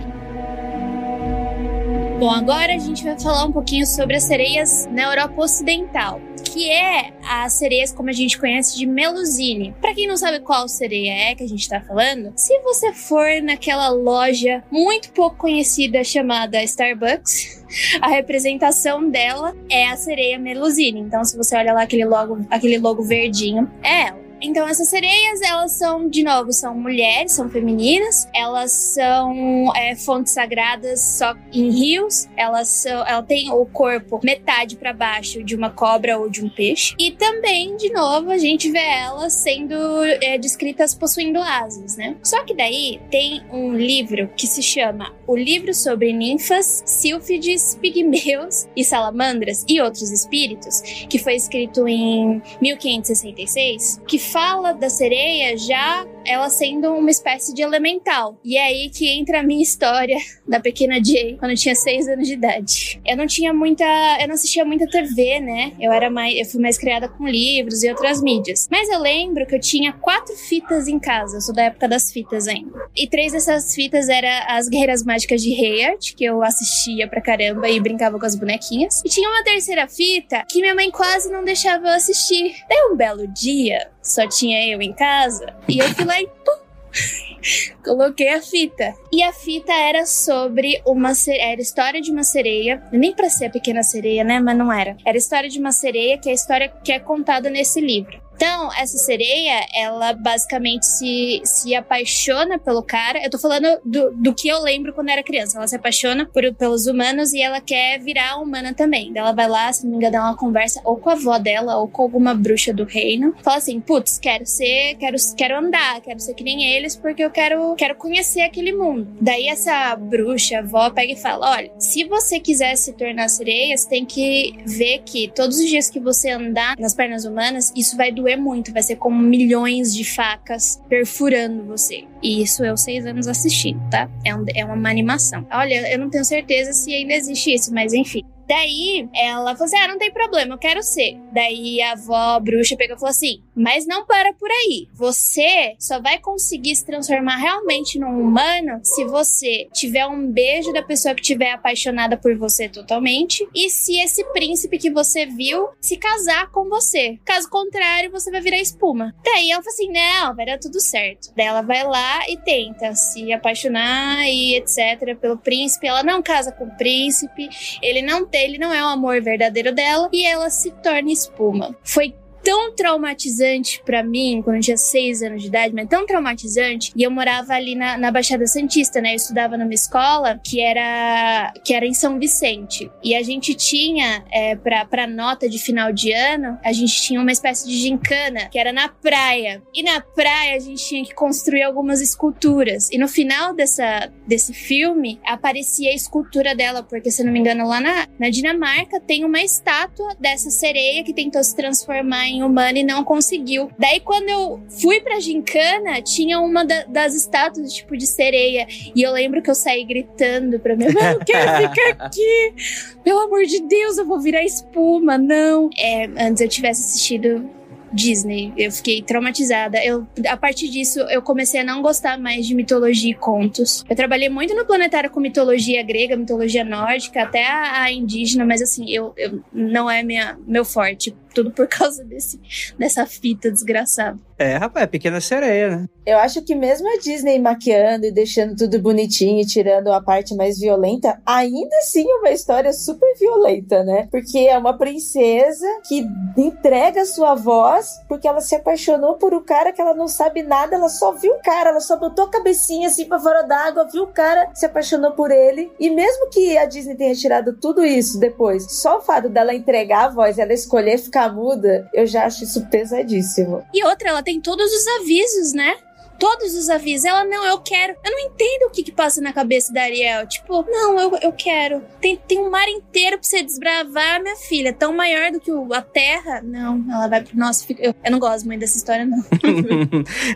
Bom, agora a gente vai falar um pouquinho sobre as sereias na Europa Ocidental que é as sereias como a gente conhece de Melusine. Para quem não sabe qual sereia é que a gente tá falando, se você for naquela loja muito pouco conhecida chamada Starbucks, [LAUGHS] a representação dela é a sereia Melusine. Então, se você olha lá aquele logo, aquele logo verdinho, é ela. Então essas sereias, elas são, de novo, são mulheres, são femininas, elas são é, fontes sagradas só em rios, elas são, ela o corpo metade para baixo de uma cobra ou de um peixe. E também, de novo, a gente vê elas sendo é, descritas possuindo asas, né? Só que daí tem um livro que se chama O Livro sobre Ninfas, Sílfides, Pigmeus e Salamandras e Outros Espíritos, que foi escrito em 1566, que fala da sereia já ela sendo uma espécie de elemental. E é aí que entra a minha história da pequena Jay, quando eu tinha seis anos de idade. Eu não tinha muita. Eu não assistia muita TV, né? Eu era mais. Eu fui mais criada com livros e outras mídias. Mas eu lembro que eu tinha quatro fitas em casa. Eu sou da época das fitas ainda. E três dessas fitas eram as Guerreiras Mágicas de Hayard, que eu assistia pra caramba e brincava com as bonequinhas. E tinha uma terceira fita que minha mãe quase não deixava eu assistir. Daí um belo dia, só tinha eu em casa, e eu fui lá e pum, [LAUGHS] Coloquei a fita. E a fita era sobre uma era história de uma sereia, nem para ser a pequena sereia, né, mas não era. Era história de uma sereia, que é a história que é contada nesse livro. Então, essa sereia, ela basicamente se, se apaixona pelo cara. Eu tô falando do, do que eu lembro quando era criança. Ela se apaixona por, pelos humanos e ela quer virar humana também. Ela vai lá, se não me engano, ela conversa ou com a avó dela ou com alguma bruxa do reino. Fala assim: putz, quero ser, quero, quero andar, quero ser que nem eles, porque eu quero, quero conhecer aquele mundo. Daí essa bruxa, a avó, pega e fala: olha, se você quiser se tornar sereia, você tem que ver que todos os dias que você andar nas pernas humanas, isso vai doer doer muito, vai ser como milhões de facas perfurando você. E isso eu seis anos assistindo, tá? É, um, é uma animação. Olha, eu não tenho certeza se ainda existe isso, mas enfim. Daí ela falou assim: ah, não tem problema, eu quero ser. Daí a avó bruxa pegou e falou assim: mas não para por aí. Você só vai conseguir se transformar realmente num humano se você tiver um beijo da pessoa que estiver apaixonada por você totalmente e se esse príncipe que você viu se casar com você. Caso contrário, você vai virar espuma. Daí ela falou assim: não, vai dar tudo certo. Daí ela vai lá e tenta se apaixonar e etc. pelo príncipe. Ela não casa com o príncipe, ele não tem ele não é o amor verdadeiro dela e ela se torna espuma. Foi tão traumatizante para mim, quando eu tinha seis anos de idade, mas tão traumatizante. E eu morava ali na, na Baixada Santista, né? Eu estudava numa escola que era, que era em São Vicente. E a gente tinha, é, pra, pra nota de final de ano, a gente tinha uma espécie de gincana, que era na praia. E na praia a gente tinha que construir algumas esculturas. E no final dessa, desse filme, aparecia a escultura dela, porque se não me engano, lá na, na Dinamarca tem uma estátua dessa sereia que tentou se transformar em humana e não conseguiu. Daí, quando eu fui pra gincana, tinha uma da, das estátuas, tipo, de sereia. E eu lembro que eu saí gritando pra mãe, eu não quero ficar aqui. Pelo amor de Deus, eu vou virar espuma. Não. É, antes eu tivesse assistido Disney. Eu fiquei traumatizada. Eu, a partir disso, eu comecei a não gostar mais de mitologia e contos. Eu trabalhei muito no planetário com mitologia grega, mitologia nórdica, até a, a indígena, mas assim, eu, eu não é minha, meu forte. Tudo por causa desse, dessa fita desgraçada. É, rapaz, é pequena sereia, né? Eu acho que mesmo a Disney maquiando e deixando tudo bonitinho e tirando a parte mais violenta, ainda assim é uma história super violenta, né? Porque é uma princesa que entrega sua voz porque ela se apaixonou por um cara que ela não sabe nada, ela só viu o cara, ela só botou a cabecinha assim pra fora d'água, viu o cara, se apaixonou por ele. E mesmo que a Disney tenha tirado tudo isso depois, só o fato dela entregar a voz, ela escolher ficar muda, eu já acho isso pesadíssimo. E outra, ela tem todos os avisos, né? Todos os avisos. Ela, não, eu quero. Eu não entendo o que que passa na cabeça da Ariel. Tipo, não, eu, eu quero. Tem, tem um mar inteiro pra você desbravar, minha filha. Tão maior do que o, a Terra. Não, ela vai pro. Fica, eu, eu não gosto muito dessa história, não. [LAUGHS]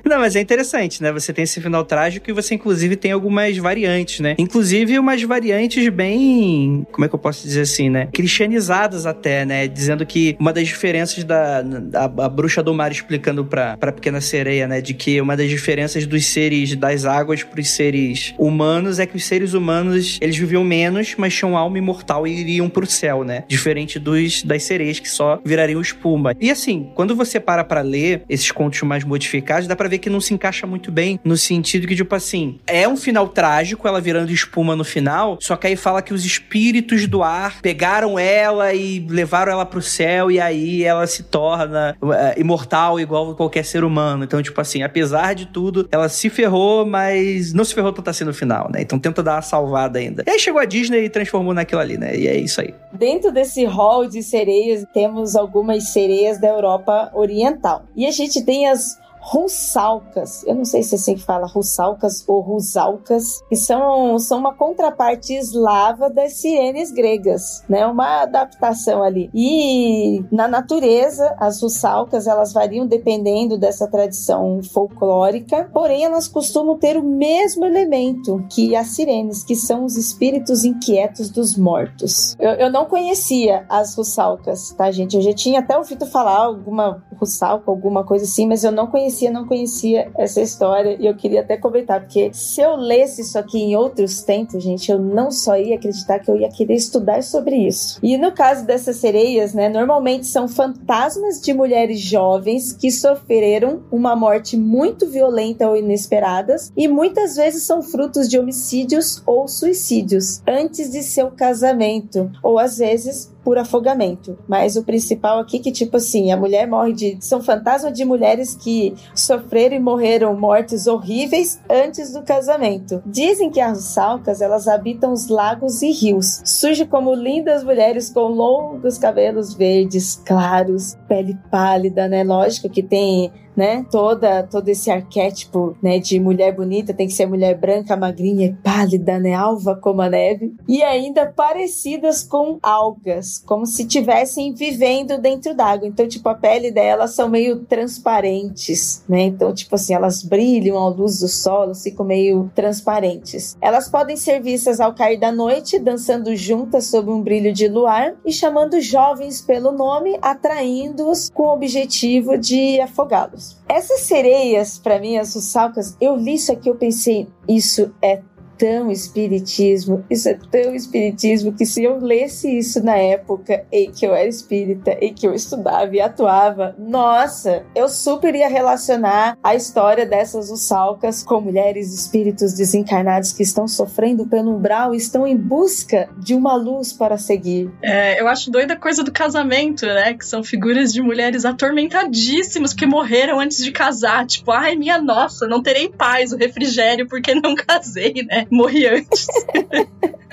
não, mas é interessante, né? Você tem esse final trágico e você, inclusive, tem algumas variantes, né? Inclusive, umas variantes bem. Como é que eu posso dizer assim, né? Cristianizadas até, né? Dizendo que uma das diferenças da. da a, bruxa do mar explicando pra, pra pequena sereia, né? De que uma das diferenças diferenças dos seres das águas para os seres humanos é que os seres humanos eles viviam menos, mas tinham alma imortal e iriam para o céu, né? Diferente dos das sereias que só virariam espuma. E assim, quando você para para ler esses contos mais modificados, dá para ver que não se encaixa muito bem no sentido que tipo assim, é um final trágico ela virando espuma no final, só que aí fala que os espíritos do ar pegaram ela e levaram ela para o céu e aí ela se torna uh, imortal igual qualquer ser humano. Então, tipo assim, apesar de tudo tudo. Ela se ferrou, mas não se ferrou tanto assim no final, né? Então tenta dar uma salvada ainda. E aí chegou a Disney e transformou naquilo ali, né? E é isso aí. Dentro desse hall de sereias, temos algumas sereias da Europa Oriental. E a gente tem as russalcas. Eu não sei se é assim fala russalcas ou rusalcas, que são, são uma contraparte eslava das sirenes gregas, né? Uma adaptação ali. E na natureza, as russalcas, elas variam dependendo dessa tradição folclórica, porém elas costumam ter o mesmo elemento que as sirenes, que são os espíritos inquietos dos mortos. Eu, eu não conhecia as russalcas, tá, gente? Eu já tinha até ouvido falar alguma russalca, alguma coisa assim, mas eu não conhecia conhecia, não conhecia essa história e eu queria até comentar, porque se eu lesse isso aqui em outros tempos, gente, eu não só ia acreditar que eu ia querer estudar sobre isso. E no caso dessas sereias, né, normalmente são fantasmas de mulheres jovens que sofreram uma morte muito violenta ou inesperadas e muitas vezes são frutos de homicídios ou suicídios antes de seu casamento, ou às vezes por afogamento. Mas o principal aqui que tipo assim, a mulher morre de são fantasmas de mulheres que sofreram e morreram mortes horríveis antes do casamento. Dizem que as salcas elas habitam os lagos e rios. Surge como lindas mulheres com longos cabelos verdes claros, pele pálida, né? Lógico que tem né? Toda, todo esse arquétipo, né, de mulher bonita tem que ser mulher branca, magrinha e pálida, né, alva como a neve, e ainda parecidas com algas, como se estivessem vivendo dentro d'água. Então, tipo, a pele delas são meio transparentes, né? Então, tipo assim, elas brilham à luz do sol, ficam meio transparentes. Elas podem ser vistas ao cair da noite, dançando juntas sob um brilho de luar e chamando jovens pelo nome, atraindo-os com o objetivo de afogá-los. Essas sereias, para mim, as russalcas, eu li isso aqui, eu pensei, isso é tão espiritismo, isso é tão espiritismo que se eu lesse isso na época em que eu era espírita, em que eu estudava e atuava, nossa, eu super ia relacionar a história dessas ussalcas com mulheres espíritos desencarnados que estão sofrendo pelo umbral e estão em busca de uma luz para seguir. É, eu acho doida a coisa do casamento, né? Que são figuras de mulheres atormentadíssimas que morreram antes de casar. Tipo, ai, minha nossa, não terei paz, o refrigério porque não [LAUGHS] casei, né? [LAUGHS] morri antes.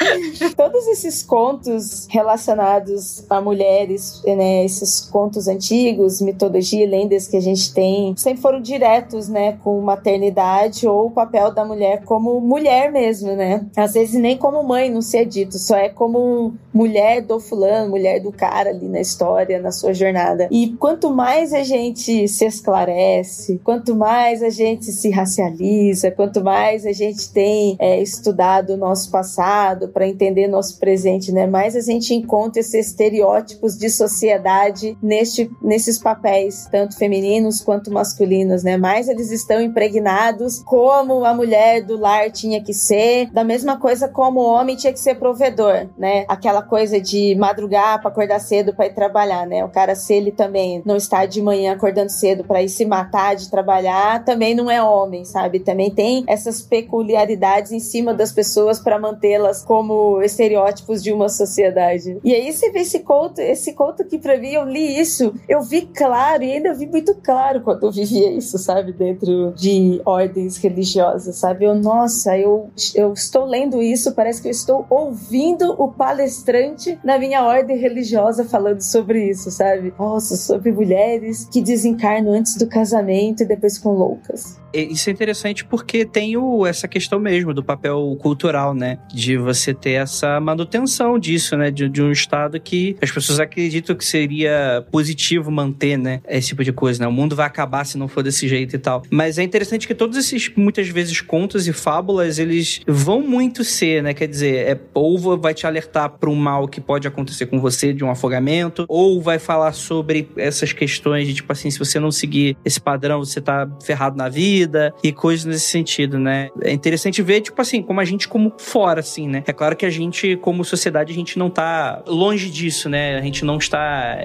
[LAUGHS] Todos esses contos relacionados a mulheres, né, esses contos antigos, mitologia, lendas que a gente tem, sempre foram diretos, né, com maternidade ou o papel da mulher como mulher mesmo, né? Às vezes nem como mãe não se é dito, só é como mulher do fulano, mulher do cara ali na história, na sua jornada. E quanto mais a gente se esclarece, quanto mais a gente se racializa, quanto mais a gente tem é, estudado o nosso passado para entender nosso presente, né? Mais a gente encontra esses estereótipos de sociedade neste, nesses papéis, tanto femininos quanto masculinos, né? Mais eles estão impregnados como a mulher do lar tinha que ser, da mesma coisa como o homem tinha que ser provedor, né? Aquela coisa de madrugar para acordar cedo para ir trabalhar, né? O cara se ele também não está de manhã acordando cedo para ir se matar de trabalhar, também não é homem, sabe? Também tem essas peculiaridades em cima das pessoas para mantê-las como estereótipos de uma sociedade. E aí você vê esse conto, esse conto que para mim eu li isso, eu vi claro e ainda vi muito claro quando eu vivia isso, sabe, dentro de ordens religiosas, sabe? Eu, nossa, eu, eu estou lendo isso, parece que eu estou ouvindo o palestrante na minha ordem religiosa falando sobre isso, sabe? Nossa, sobre mulheres que desencarnam antes do casamento e depois com loucas. Isso é interessante porque tem o, essa questão mesmo do papel cultural, né? De você ter essa manutenção disso, né? De, de, um estado que as pessoas acreditam que seria positivo manter, né? Esse tipo de coisa, né? O mundo vai acabar se não for desse jeito e tal. Mas é interessante que todos esses, muitas vezes, contos e fábulas, eles vão muito ser, né? Quer dizer, é, ou vai te alertar para um mal que pode acontecer com você, de um afogamento, ou vai falar sobre essas questões de, tipo assim, se você não seguir esse padrão, você tá ferrado na vida e coisas nesse sentido, né? É interessante ver, tipo assim, como a gente como fora, assim, né? É claro que a gente, como sociedade, a gente não tá longe disso, né? A gente não está,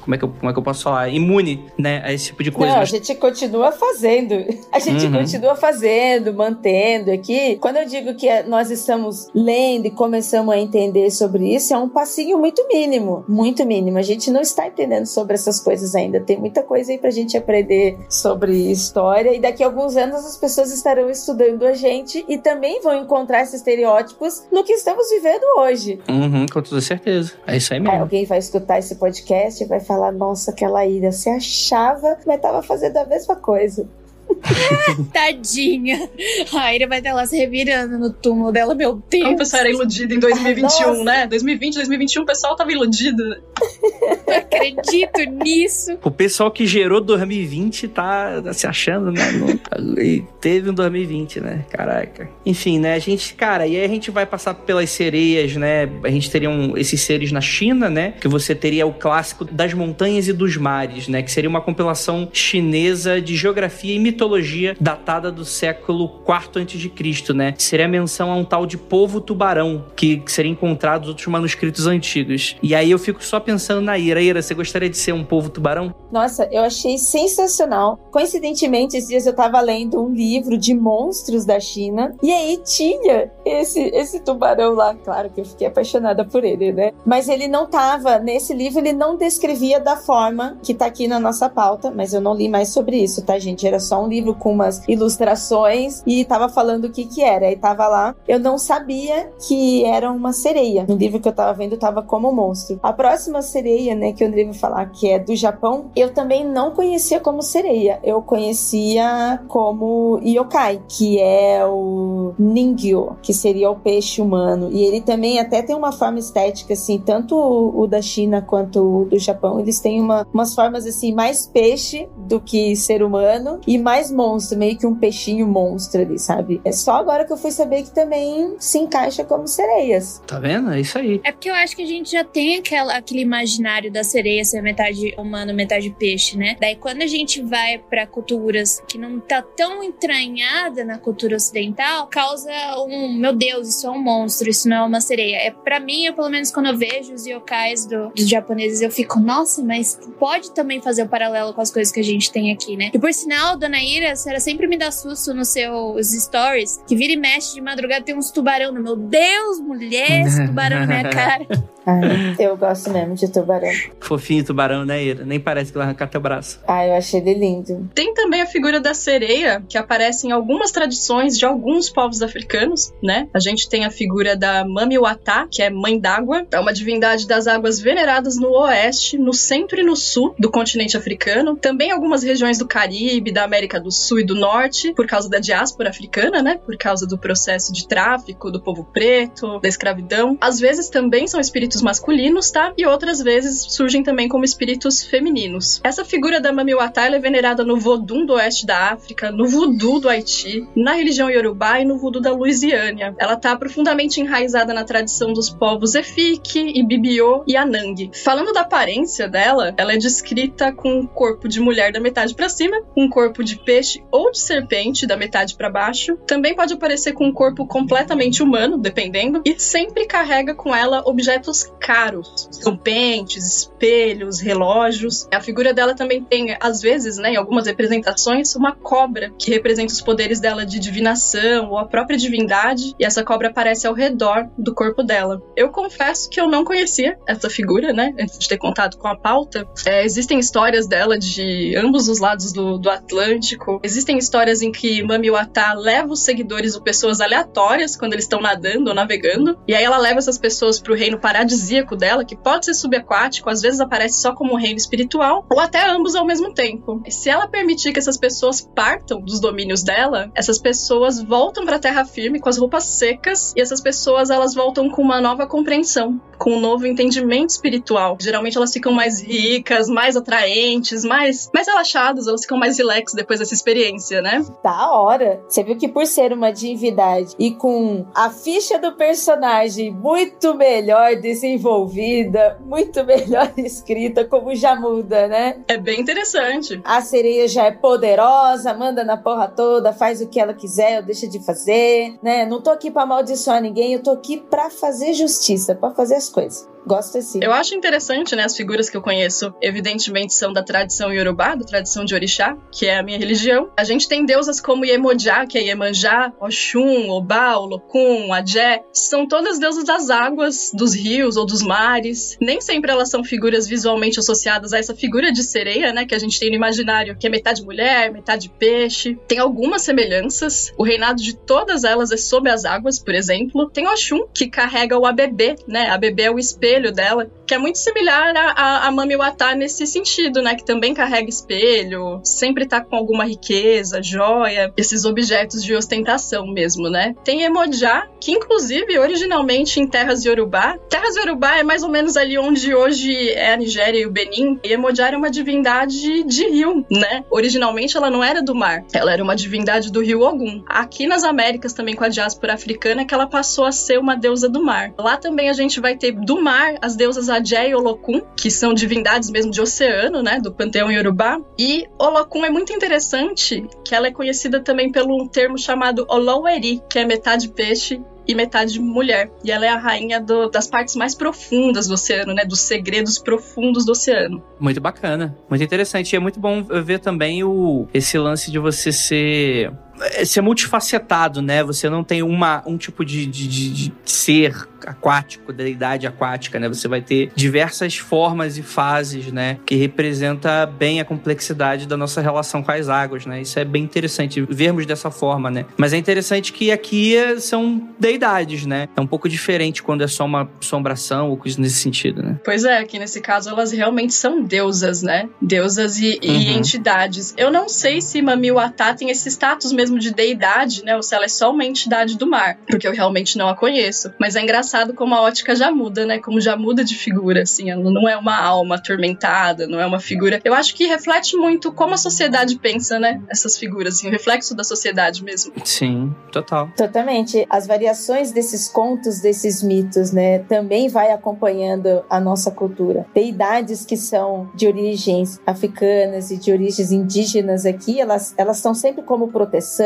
como é que eu, como é que eu posso falar? Imune, né? A esse tipo de coisa. Não, mas... a gente continua fazendo. [LAUGHS] A gente uhum. continua fazendo, mantendo aqui. Quando eu digo que nós estamos lendo e começamos a entender sobre isso, é um passinho muito mínimo, muito mínimo. A gente não está entendendo sobre essas coisas ainda. Tem muita coisa aí pra gente aprender sobre história e daqui a alguns anos as pessoas estarão estudando a gente e também vão encontrar esses estereótipos no que estamos vivendo hoje. Uhum, com toda certeza. É isso aí mesmo. Aí alguém vai escutar esse podcast e vai falar: nossa, aquela ira se achava, mas estava fazendo a mesma coisa. [LAUGHS] Tadinha. A Ira vai estar lá se revirando no túmulo dela, meu Deus. Como o pessoal era iludido em 2021, né? 2020, 2021, o pessoal tava iludido. Não acredito nisso. O pessoal que gerou 2020 tá, tá se achando, né? E teve um 2020, né? Caraca. Enfim, né? A gente, cara, e aí a gente vai passar pelas sereias, né? A gente teria um, esses seres na China, né? Que você teria o clássico das montanhas e dos mares, né? Que seria uma compilação chinesa de geografia e mitologia mitologia datada do século IV a.C., né? Seria menção a um tal de povo tubarão, que seria encontrado nos outros manuscritos antigos. E aí eu fico só pensando na Ira. Ira, você gostaria de ser um povo tubarão? Nossa, eu achei sensacional. Coincidentemente, esses dias eu tava lendo um livro de monstros da China, e aí tinha esse, esse tubarão lá. Claro que eu fiquei apaixonada por ele, né? Mas ele não tava, nesse livro, ele não descrevia da forma que tá aqui na nossa pauta, mas eu não li mais sobre isso, tá, gente? Era só um livro com umas ilustrações e tava falando o que que era. E tava lá. Eu não sabia que era uma sereia. No livro que eu tava vendo tava como monstro. A próxima sereia, né, que o André vai falar que é do Japão, eu também não conhecia como sereia. Eu conhecia como yokai, que é o ningyo, que seria o peixe humano. E ele também até tem uma forma estética assim, tanto o, da China quanto o do Japão, eles têm uma, umas formas assim mais peixe do que ser humano e mais mais monstro, meio que um peixinho monstro ali, sabe? É só agora que eu fui saber que também se encaixa como sereias. Tá vendo? É isso aí. É porque eu acho que a gente já tem aquela, aquele imaginário da sereia ser metade humano, metade peixe, né? Daí quando a gente vai para culturas que não tá tão entranhada na cultura ocidental, causa um, meu Deus, isso é um monstro, isso não é uma sereia. É para mim, eu, pelo menos quando eu vejo os yokais do, dos japoneses, eu fico, nossa, mas pode também fazer o paralelo com as coisas que a gente tem aqui, né? E por sinal, Dona Maíra, a senhora sempre me dá susto nos seus stories, que vira e mexe de madrugada tem uns tubarão no meu Deus, mulher, esse tubarão na minha [LAUGHS] cara. Ai, eu gosto mesmo de tubarão. Fofinho tubarão, né, Ira? Nem parece que vai arrancar teu braço. Ah, eu achei ele lindo. Tem também a figura da sereia, que aparece em algumas tradições de alguns povos africanos, né? A gente tem a figura da Mami Wata, que é mãe d'água, é uma divindade das águas veneradas no oeste, no centro e no sul do continente africano. Também algumas regiões do Caribe, da América do Sul e do Norte, por causa da diáspora africana, né? Por causa do processo de tráfico do povo preto, da escravidão. Às vezes também são espíritos masculinos, tá? E outras vezes surgem também como espíritos femininos. Essa figura da Mami Wata é venerada no Vodun do oeste da África, no Voodoo do Haiti, na religião Yorubá e no Voodoo da Louisiana. Ela está profundamente enraizada na tradição dos povos Efik, Ibibiô e Anang. Falando da aparência dela, ela é descrita com um corpo de mulher da metade para cima, um corpo de peixe ou de serpente da metade para baixo. Também pode aparecer com um corpo completamente humano, dependendo, e sempre carrega com ela objetos caros. São pentes, espelhos, relógios. A figura dela também tem, às vezes, né, em algumas representações, uma cobra que representa os poderes dela de divinação ou a própria divindade, e essa cobra aparece ao redor do corpo dela. Eu confesso que eu não conhecia essa figura, né, antes de ter contato com a pauta. É, existem histórias dela de ambos os lados do, do Atlântico. Existem histórias em que Mami Wata leva os seguidores ou pessoas aleatórias quando eles estão nadando ou navegando, e aí ela leva essas pessoas para o reino paradisíaco dela, que pode ser subaquático, às vezes aparece só como um reino espiritual, ou até ambos ao mesmo tempo. E se ela permitir que essas pessoas partam dos domínios dela, essas pessoas voltam para a terra firme com as roupas secas e essas pessoas elas voltam com uma nova compreensão, com um novo entendimento espiritual. Geralmente elas ficam mais ricas, mais atraentes, mais mais relaxadas, elas ficam mais relax depois dessa experiência, né? Da hora. Você viu que por ser uma divindade e com a ficha do personagem muito melhor desenvolvida, muito [LAUGHS] melhor escrita, como já muda, né? É bem interessante. A sereia já é poderosa, manda na porra toda, faz o que ela quiser, ou deixa de fazer, né? Não tô aqui pra amaldiçoar ninguém, eu tô aqui pra fazer justiça, pra fazer as coisas. Gosto assim. Eu acho interessante, né? As figuras que eu conheço, evidentemente, são da tradição Yorubá, da tradição de Orixá, que é a minha religião. A gente tem deusas como Iemoja, que é Iemanjá, Oxum, Obá, Olokun, Adé. São todas deusas das águas, dos rios ou dos mares. Nem sempre elas são figuras visualmente associadas a essa figura de sereia, né? Que a gente tem no imaginário, que é metade mulher, metade peixe. Tem algumas semelhanças. O reinado de todas elas é sob as águas, por exemplo. Tem Oxum, que carrega o ABB, né? ABB é o espelho espelho dela, que é muito similar a, a, a Mami nesse sentido, né? Que também carrega espelho, sempre tá com alguma riqueza, joia, esses objetos de ostentação mesmo, né? Tem Emojá, que inclusive originalmente em terras Yorubá, terras Yorubá é mais ou menos ali onde hoje é a Nigéria e o Benin, e Emojá era uma divindade de rio, né? Originalmente ela não era do mar, ela era uma divindade do rio Ogum. Aqui nas Américas também com a diáspora africana que ela passou a ser uma deusa do mar. Lá também a gente vai ter do mar as deusas Adé e Olokun, que são divindades mesmo de oceano, né, do panteão Yorubá. E Olokun é muito interessante, que ela é conhecida também pelo termo chamado Oloweri, que é metade peixe e metade mulher. E ela é a rainha do, das partes mais profundas do oceano, né? Dos segredos profundos do oceano. Muito bacana, muito interessante. E é muito bom ver também o, esse lance de você ser ser multifacetado, né? Você não tem uma, um tipo de, de, de ser aquático, da idade aquática, né? Você vai ter diversas formas e fases, né? Que representa bem a complexidade da nossa relação com as águas, né? Isso é bem interessante vermos dessa forma, né? Mas é interessante que aqui são deidades, né? É um pouco diferente quando é só uma assombração ou coisa nesse sentido, né? Pois é, aqui nesse caso elas realmente são deusas, né? Deusas e, uhum. e entidades. Eu não sei se Mami Wata tem esse status mesmo de deidade, né? Ou se ela é só uma entidade do mar, porque eu realmente não a conheço. Mas é engraçado engraçado como a ótica já muda, né? Como já muda de figura, assim. Ela não é uma alma atormentada, não é uma figura. Eu acho que reflete muito como a sociedade pensa, né? Essas figuras, assim, o reflexo da sociedade mesmo. Sim, total. Totalmente. As variações desses contos, desses mitos, né? Também vai acompanhando a nossa cultura. Deidades que são de origens africanas e de origens indígenas aqui, elas, elas estão sempre como proteção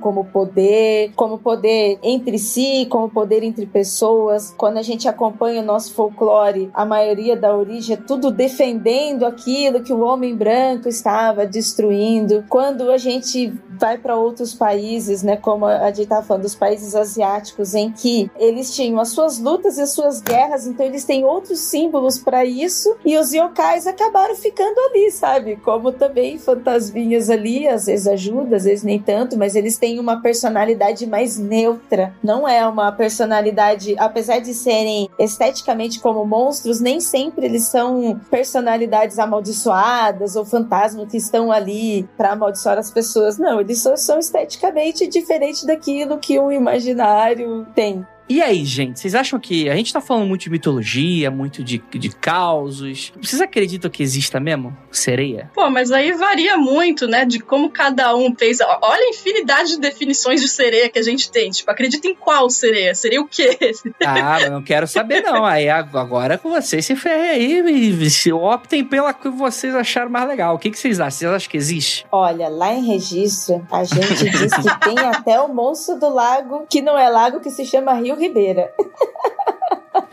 como poder, como poder entre si, como poder entre pessoas. Quando a gente acompanha o nosso folclore, a maioria da origem é tudo defendendo aquilo que o homem branco estava destruindo. Quando a gente vai para outros países, né, como a gente estava falando, dos países asiáticos, em que eles tinham as suas lutas e as suas guerras, então eles têm outros símbolos para isso, e os yokais acabaram ficando ali, sabe? Como também fantasminhas ali, às vezes ajuda, às vezes nem tanto, mas eles têm uma personalidade mais neutra. Não é uma personalidade, apesar de serem esteticamente como monstros, nem sempre eles são personalidades amaldiçoadas ou fantasmas que estão ali para amaldiçoar as pessoas. Não, eles só são esteticamente diferentes daquilo que um imaginário tem. E aí, gente, vocês acham que a gente tá falando muito de mitologia, muito de, de causos? Vocês acreditam que exista mesmo sereia? Pô, mas aí varia muito, né, de como cada um fez. Olha a infinidade de definições de sereia que a gente tem. Tipo, acredita em qual sereia? Seria o quê? [LAUGHS] Ah, eu não quero saber não. Aí agora com vocês se ferrem aí e se optem pela que vocês acharam mais legal. O que, que vocês acham? Vocês acham que existe? Olha, lá em registro, a gente diz que tem [LAUGHS] até o monstro do lago, que não é lago, que se chama Rio Ribeira.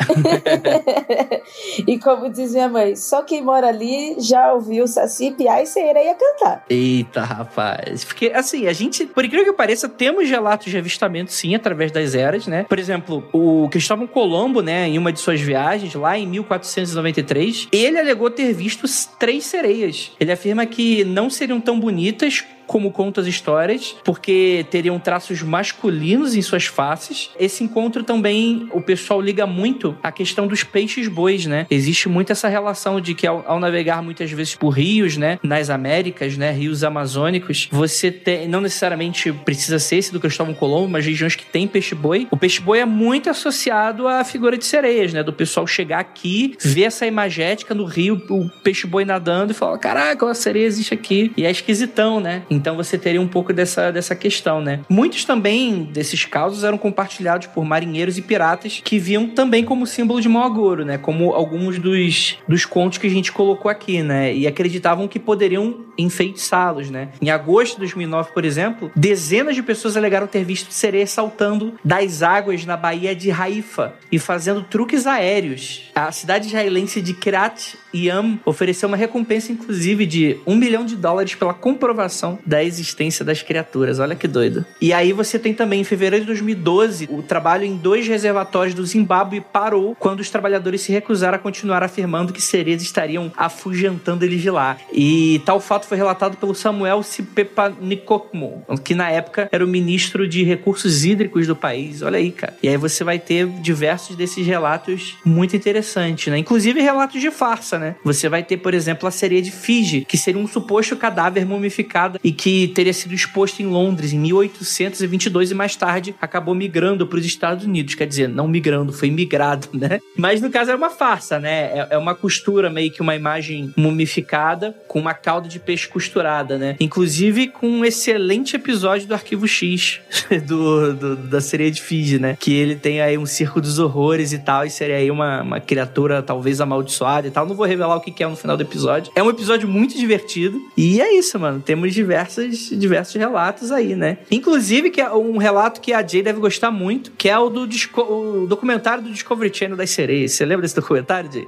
[LAUGHS] e como diz minha mãe, só quem mora ali já ouviu Saci, Piá e Sereia cantar. Eita, rapaz. Porque, assim, a gente, por incrível que pareça, temos relatos de avistamento, sim, através das eras, né? Por exemplo, o Cristóvão Colombo, né, em uma de suas viagens, lá em 1493, ele alegou ter visto três sereias. Ele afirma que não seriam tão bonitas como conta as histórias, porque teriam traços masculinos em suas faces. Esse encontro também, o pessoal liga muito a questão dos peixes bois, né? Existe muito essa relação de que ao, ao, navegar muitas vezes por rios, né, nas Américas, né, rios amazônicos, você tem, não necessariamente precisa ser esse do Cristóvão Colombo, mas regiões que tem peixe boi. O peixe boi é muito associado à figura de sereias, né, do pessoal chegar aqui, ver essa imagética no rio, o peixe boi nadando e falar, caraca, a sereia existe aqui. E é esquisitão, né? Então você teria um pouco dessa, dessa questão, né? Muitos também desses casos eram compartilhados por marinheiros e piratas que viam também como símbolo de mau agouro, né? Como alguns dos, dos contos que a gente colocou aqui, né? E acreditavam que poderiam enfeitiçá-los, né? Em agosto de 2009, por exemplo, dezenas de pessoas alegaram ter visto sereias saltando das águas na Baía de Haifa e fazendo truques aéreos. A cidade israelense de Kirat Yam ofereceu uma recompensa, inclusive, de um milhão de dólares pela comprovação da existência das criaturas. Olha que doido. E aí você tem também, em fevereiro de 2012, o trabalho em dois reservatórios do Zimbábue parou quando os trabalhadores se recusaram a continuar afirmando que sereias estariam afugentando eles de lá. E tal fato foi relatado pelo Samuel Sipepanikokmo, que na época era o ministro de recursos hídricos do país. Olha aí, cara. E aí você vai ter diversos desses relatos muito interessantes, né? Inclusive relatos de farsa, né? Você vai ter, por exemplo, a sereia de Fiji, que seria um suposto cadáver mumificado e que teria sido exposto em Londres em 1822 e mais tarde acabou migrando para os Estados Unidos. Quer dizer, não migrando, foi migrado, né? [LAUGHS] Mas no caso é uma farsa, né? É, é uma costura meio que uma imagem mumificada com uma cauda de peixe costurada, né? Inclusive com um excelente episódio do Arquivo X [LAUGHS] do, do da sereia de Fiji, né? Que ele tem aí um circo dos horrores e tal, e seria aí uma, uma criatura talvez amaldiçoada e tal. Não vou revelar o que é no final do episódio. É um episódio muito divertido. E é isso, mano. Temos diversos, diversos relatos aí, né? Inclusive, que é um relato que a Jay deve gostar muito, que é o do o documentário do Discovery Channel das sereias. Você lembra desse documentário, Jay?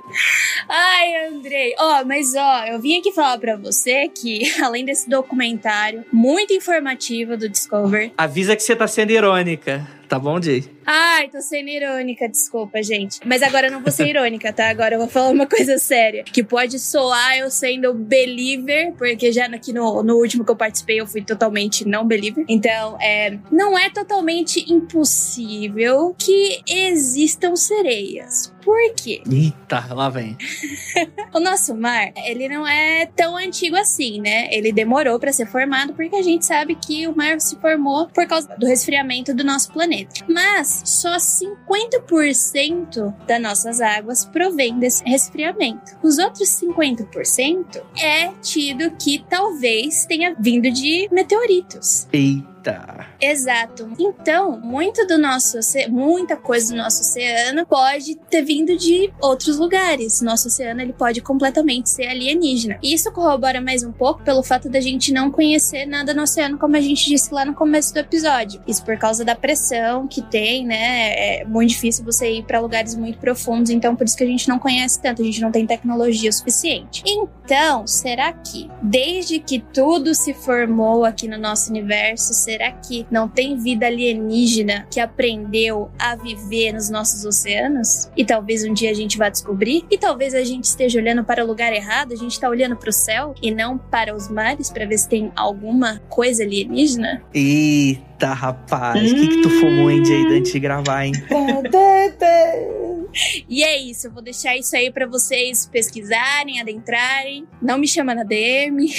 Ai, Andrei. Ó, oh, mas ó, eu vim aqui falar pra você que, [LAUGHS] além desse documentário muito informativo do Discovery. Avisa que você tá sendo irônica. Tá bom, Jay? Ai, tô sendo irônica, desculpa, gente. Mas agora eu não vou ser irônica, tá? Agora eu vou falar uma coisa séria. Que pode soar eu sendo believer, porque já aqui no, no último que eu participei eu fui totalmente não believer. Então, é, não é totalmente impossível que existam sereias. Por quê? Eita, lá vem. [LAUGHS] o nosso mar, ele não é tão antigo assim, né? Ele demorou para ser formado porque a gente sabe que o mar se formou por causa do resfriamento do nosso planeta. Mas só 50% das nossas águas provém desse resfriamento. Os outros 50% é tido que talvez tenha vindo de meteoritos. Eita. Exato. Então, muito do nosso muita coisa do nosso oceano pode ter vindo de outros lugares. Nosso oceano ele pode completamente ser alienígena. E isso corrobora mais um pouco pelo fato da gente não conhecer nada no oceano, como a gente disse lá no começo do episódio. Isso por causa da pressão que tem, né? É muito difícil você ir para lugares muito profundos, então por isso que a gente não conhece tanto, a gente não tem tecnologia suficiente. Então, será que desde que tudo se formou aqui no nosso universo, será que não tem vida alienígena que aprendeu a viver nos nossos oceanos? E talvez um dia a gente vá descobrir? E talvez a gente esteja olhando para o lugar errado, a gente está olhando para o céu e não para os mares para ver se tem alguma coisa alienígena? Eita, rapaz, o hum... que, que tu fumou, hein, Jade, antes de gravar, hein? [LAUGHS] e é isso, eu vou deixar isso aí para vocês pesquisarem, adentrarem. Não me chama na DM.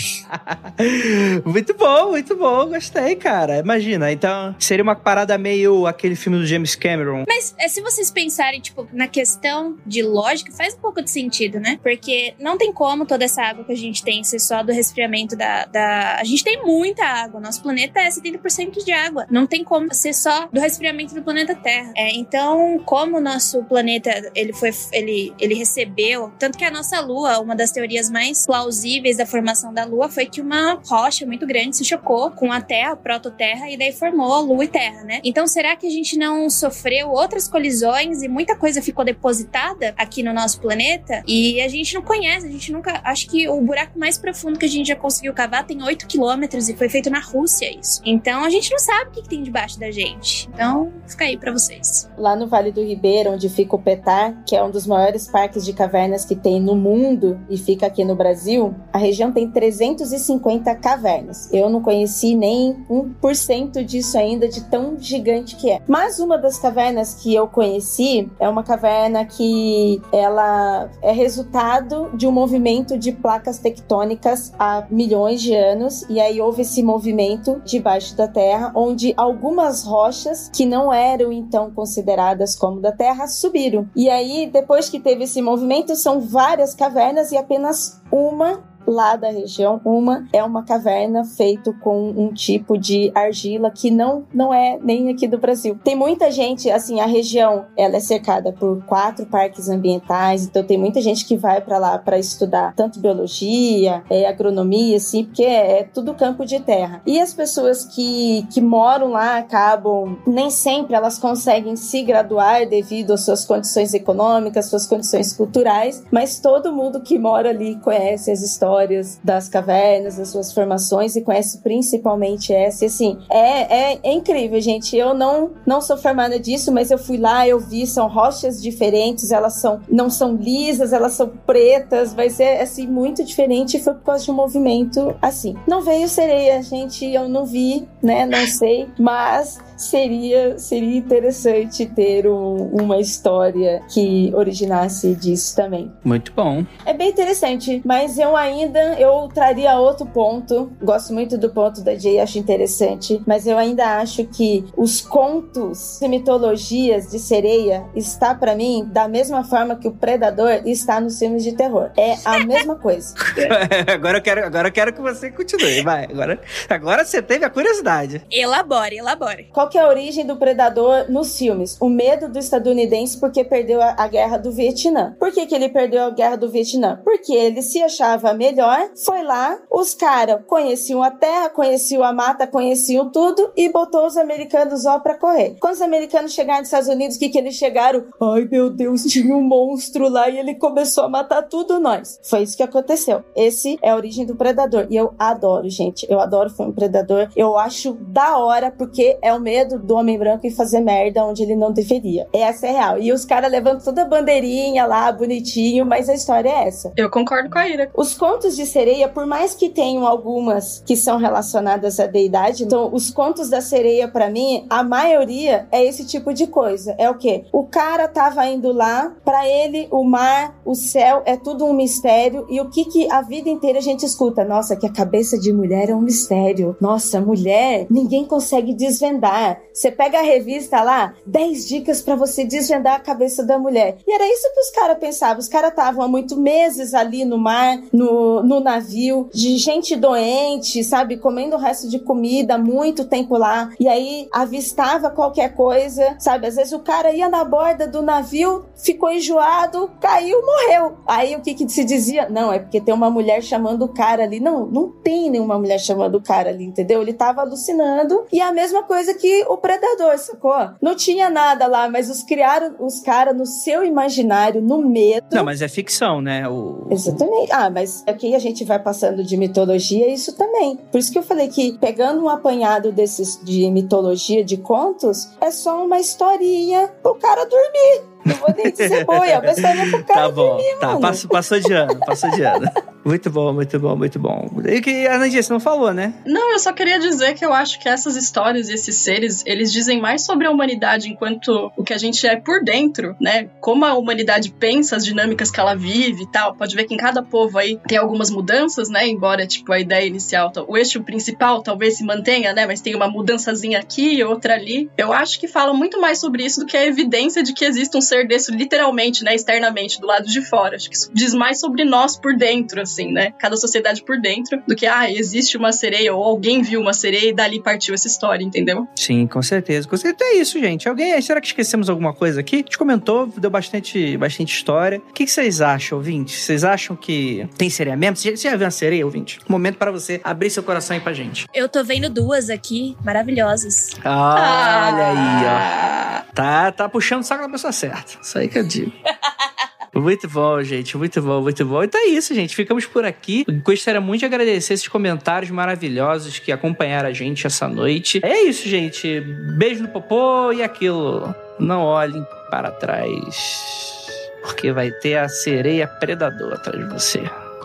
[LAUGHS] muito bom, muito bom, gostei, cara. Imagina, então seria uma parada meio aquele filme do James Cameron. Mas é, se vocês pensarem, tipo, na questão de lógica, faz um pouco de sentido, né? Porque não tem como toda essa água que a gente tem ser só do resfriamento da. da... A gente tem muita água. Nosso planeta é 70% de água. Não tem como ser só do resfriamento do planeta Terra. É, então, como o nosso planeta ele foi ele, ele recebeu, tanto que a nossa Lua, uma das teorias mais plausíveis da formação da Lua foi que uma rocha muito grande se chocou com a Terra, a prototerra, e daí formou Lua e Terra, né? Então, será que a gente não sofreu outras colisões e muita coisa ficou depositada aqui no nosso planeta? E a gente não conhece, a gente nunca. Acho que o buraco mais profundo que a gente já conseguiu cavar tem 8 quilômetros e foi feito na Rússia isso. Então, a gente não sabe o que, que tem debaixo da gente. Então, fica aí para vocês. Lá no Vale do Ribeiro, onde fica o Petar, que é um dos maiores parques de cavernas que tem no mundo e fica aqui no Brasil, a região tem 350 cavernas. Eu não conheci nem 1% disso ainda, de tão gigante que é. Mas uma das cavernas que eu conheci é uma caverna que ela é resultado de um movimento de placas tectônicas há milhões de anos, e aí houve esse movimento debaixo da Terra, onde algumas rochas que não eram então consideradas como da Terra subiram. E aí, depois que teve esse movimento, são várias cavernas e apenas uma lá da região. Uma é uma caverna feito com um tipo de argila que não, não é nem aqui do Brasil. Tem muita gente, assim, a região ela é cercada por quatro parques ambientais, então tem muita gente que vai para lá para estudar tanto biologia, é, agronomia, assim, porque é, é tudo campo de terra. E as pessoas que, que moram lá acabam, nem sempre elas conseguem se graduar devido às suas condições econômicas, suas condições culturais, mas todo mundo que mora ali conhece as histórias histórias das cavernas, das suas formações e conhece principalmente essa. E assim, é, é, é, incrível, gente. Eu não, não sou formada disso, mas eu fui lá, eu vi, são rochas diferentes, elas são não são lisas, elas são pretas, vai ser assim muito diferente foi por causa de um movimento assim. Não veio sereia, gente, eu não vi, né? Não sei, mas seria, seria interessante ter um, uma história que originasse disso também. Muito bom. É bem interessante, mas eu ainda eu traria outro ponto. Gosto muito do ponto da Jay, acho interessante, mas eu ainda acho que os contos e mitologias de sereia está para mim da mesma forma que o predador está nos filmes de terror. É a [LAUGHS] mesma coisa. [LAUGHS] agora eu quero, agora eu quero que você continue, vai. Agora, agora você teve a curiosidade. Elabore, elabore. Qual que é a origem do predador nos filmes? O medo do estadunidense porque perdeu a, a guerra do Vietnã. Por que, que ele perdeu a guerra do Vietnã? Porque ele se achava melhor, foi lá, os caras conheciam a terra, conheciam a mata, conheciam tudo e botou os americanos ó pra correr. Quando os americanos chegaram nos Estados Unidos, o que, que eles chegaram? Ai meu Deus, tinha um monstro lá e ele começou a matar tudo nós. Foi isso que aconteceu. Esse é a origem do predador. E eu adoro, gente. Eu adoro filme Predador. Eu acho da hora porque é o mesmo medo do homem branco e fazer merda onde ele não deveria. Essa é real. E os caras levantam toda a bandeirinha lá, bonitinho, mas a história é essa. Eu concordo com a Ira. Os contos de sereia, por mais que tenham algumas que são relacionadas à deidade, então os contos da sereia, para mim, a maioria é esse tipo de coisa. É o quê? O cara tava indo lá, para ele, o mar, o céu, é tudo um mistério. E o que que a vida inteira a gente escuta? Nossa, que a cabeça de mulher é um mistério. Nossa, mulher, ninguém consegue desvendar. Você pega a revista lá, 10 dicas para você desvendar a cabeça da mulher. E era isso que os caras pensavam. Os caras estavam há muitos meses ali no mar, no, no, no navio, de gente doente, sabe? Comendo o resto de comida muito tempo lá. E aí avistava qualquer coisa, sabe? Às vezes o cara ia na borda do navio, ficou enjoado, caiu, morreu. Aí o que que se dizia? Não, é porque tem uma mulher chamando o cara ali. Não, não tem nenhuma mulher chamando o cara ali, entendeu? Ele tava alucinando. E é a mesma coisa que o predador, sacou? Não tinha nada lá, mas os criaram os caras no seu imaginário, no medo. Não, mas é ficção, né? O... Exatamente. Ah, mas aqui a gente vai passando de mitologia, isso também. Por isso que eu falei que pegando um apanhado desses de mitologia, de contos, é só uma historinha pro cara dormir. Não vou nem dizer boia, uma historinha pro cara Tá bom, dormir, tá. mano. Passou, passou de ano, passou de ano. Muito bom, muito bom, muito bom. E que a Nandia, você não falou, né? Não, eu só queria dizer que eu acho que essas histórias e esses seres, eles dizem mais sobre a humanidade enquanto o que a gente é por dentro, né? Como a humanidade pensa, as dinâmicas que ela vive e tal. Pode ver que em cada povo aí tem algumas mudanças, né? Embora, tipo, a ideia inicial, o eixo principal talvez se mantenha, né? Mas tem uma mudançazinha aqui, outra ali. Eu acho que fala muito mais sobre isso do que a evidência de que existe um ser desse literalmente, né? Externamente, do lado de fora. Acho que isso diz mais sobre nós por dentro, assim, né? Cada sociedade por dentro, do que, ah, existe uma sereia ou alguém viu uma sereia e dali partiu essa história, entendeu? Sim, com certeza. Com certeza é isso, gente. Alguém, será que esquecemos alguma coisa aqui? A gente comentou, deu bastante, bastante história. O que, que vocês acham, ouvinte? Vocês acham que tem sereia mesmo? Você já, viu uma sereia, ouvinte? Momento para você abrir seu coração aí pra gente. Eu tô vendo duas aqui, maravilhosas. Ah, olha aí, ó. Ah, Tá, tá puxando o saco da pessoa certa. Isso aí que eu digo. [LAUGHS] Muito bom, gente. Muito bom, muito bom. Então é isso, gente. Ficamos por aqui. Gostaria muito de agradecer esses comentários maravilhosos que acompanharam a gente essa noite. É isso, gente. Beijo no popô e aquilo. Não olhem para trás. Porque vai ter a sereia predadora atrás de você.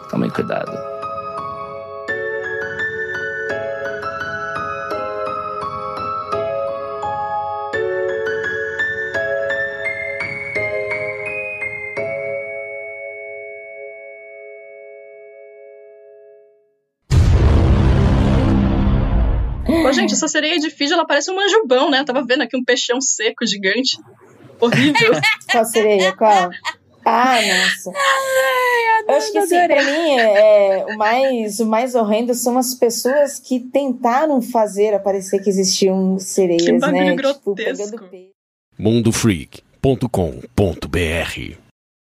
Tomem cuidado. Gente, essa sereia de Fiji, ela parece um manjubão, né? Eu tava vendo aqui um peixão seco gigante. Horrível. [LAUGHS] Qual sereia? Qual? Ah, nossa. Eu acho que assim, pra mim, é, o, mais, o mais horrendo são as pessoas que tentaram fazer aparecer que existiam sereias, Que né? grotesco. Tipo, pegando peixe. mundofreak.com.br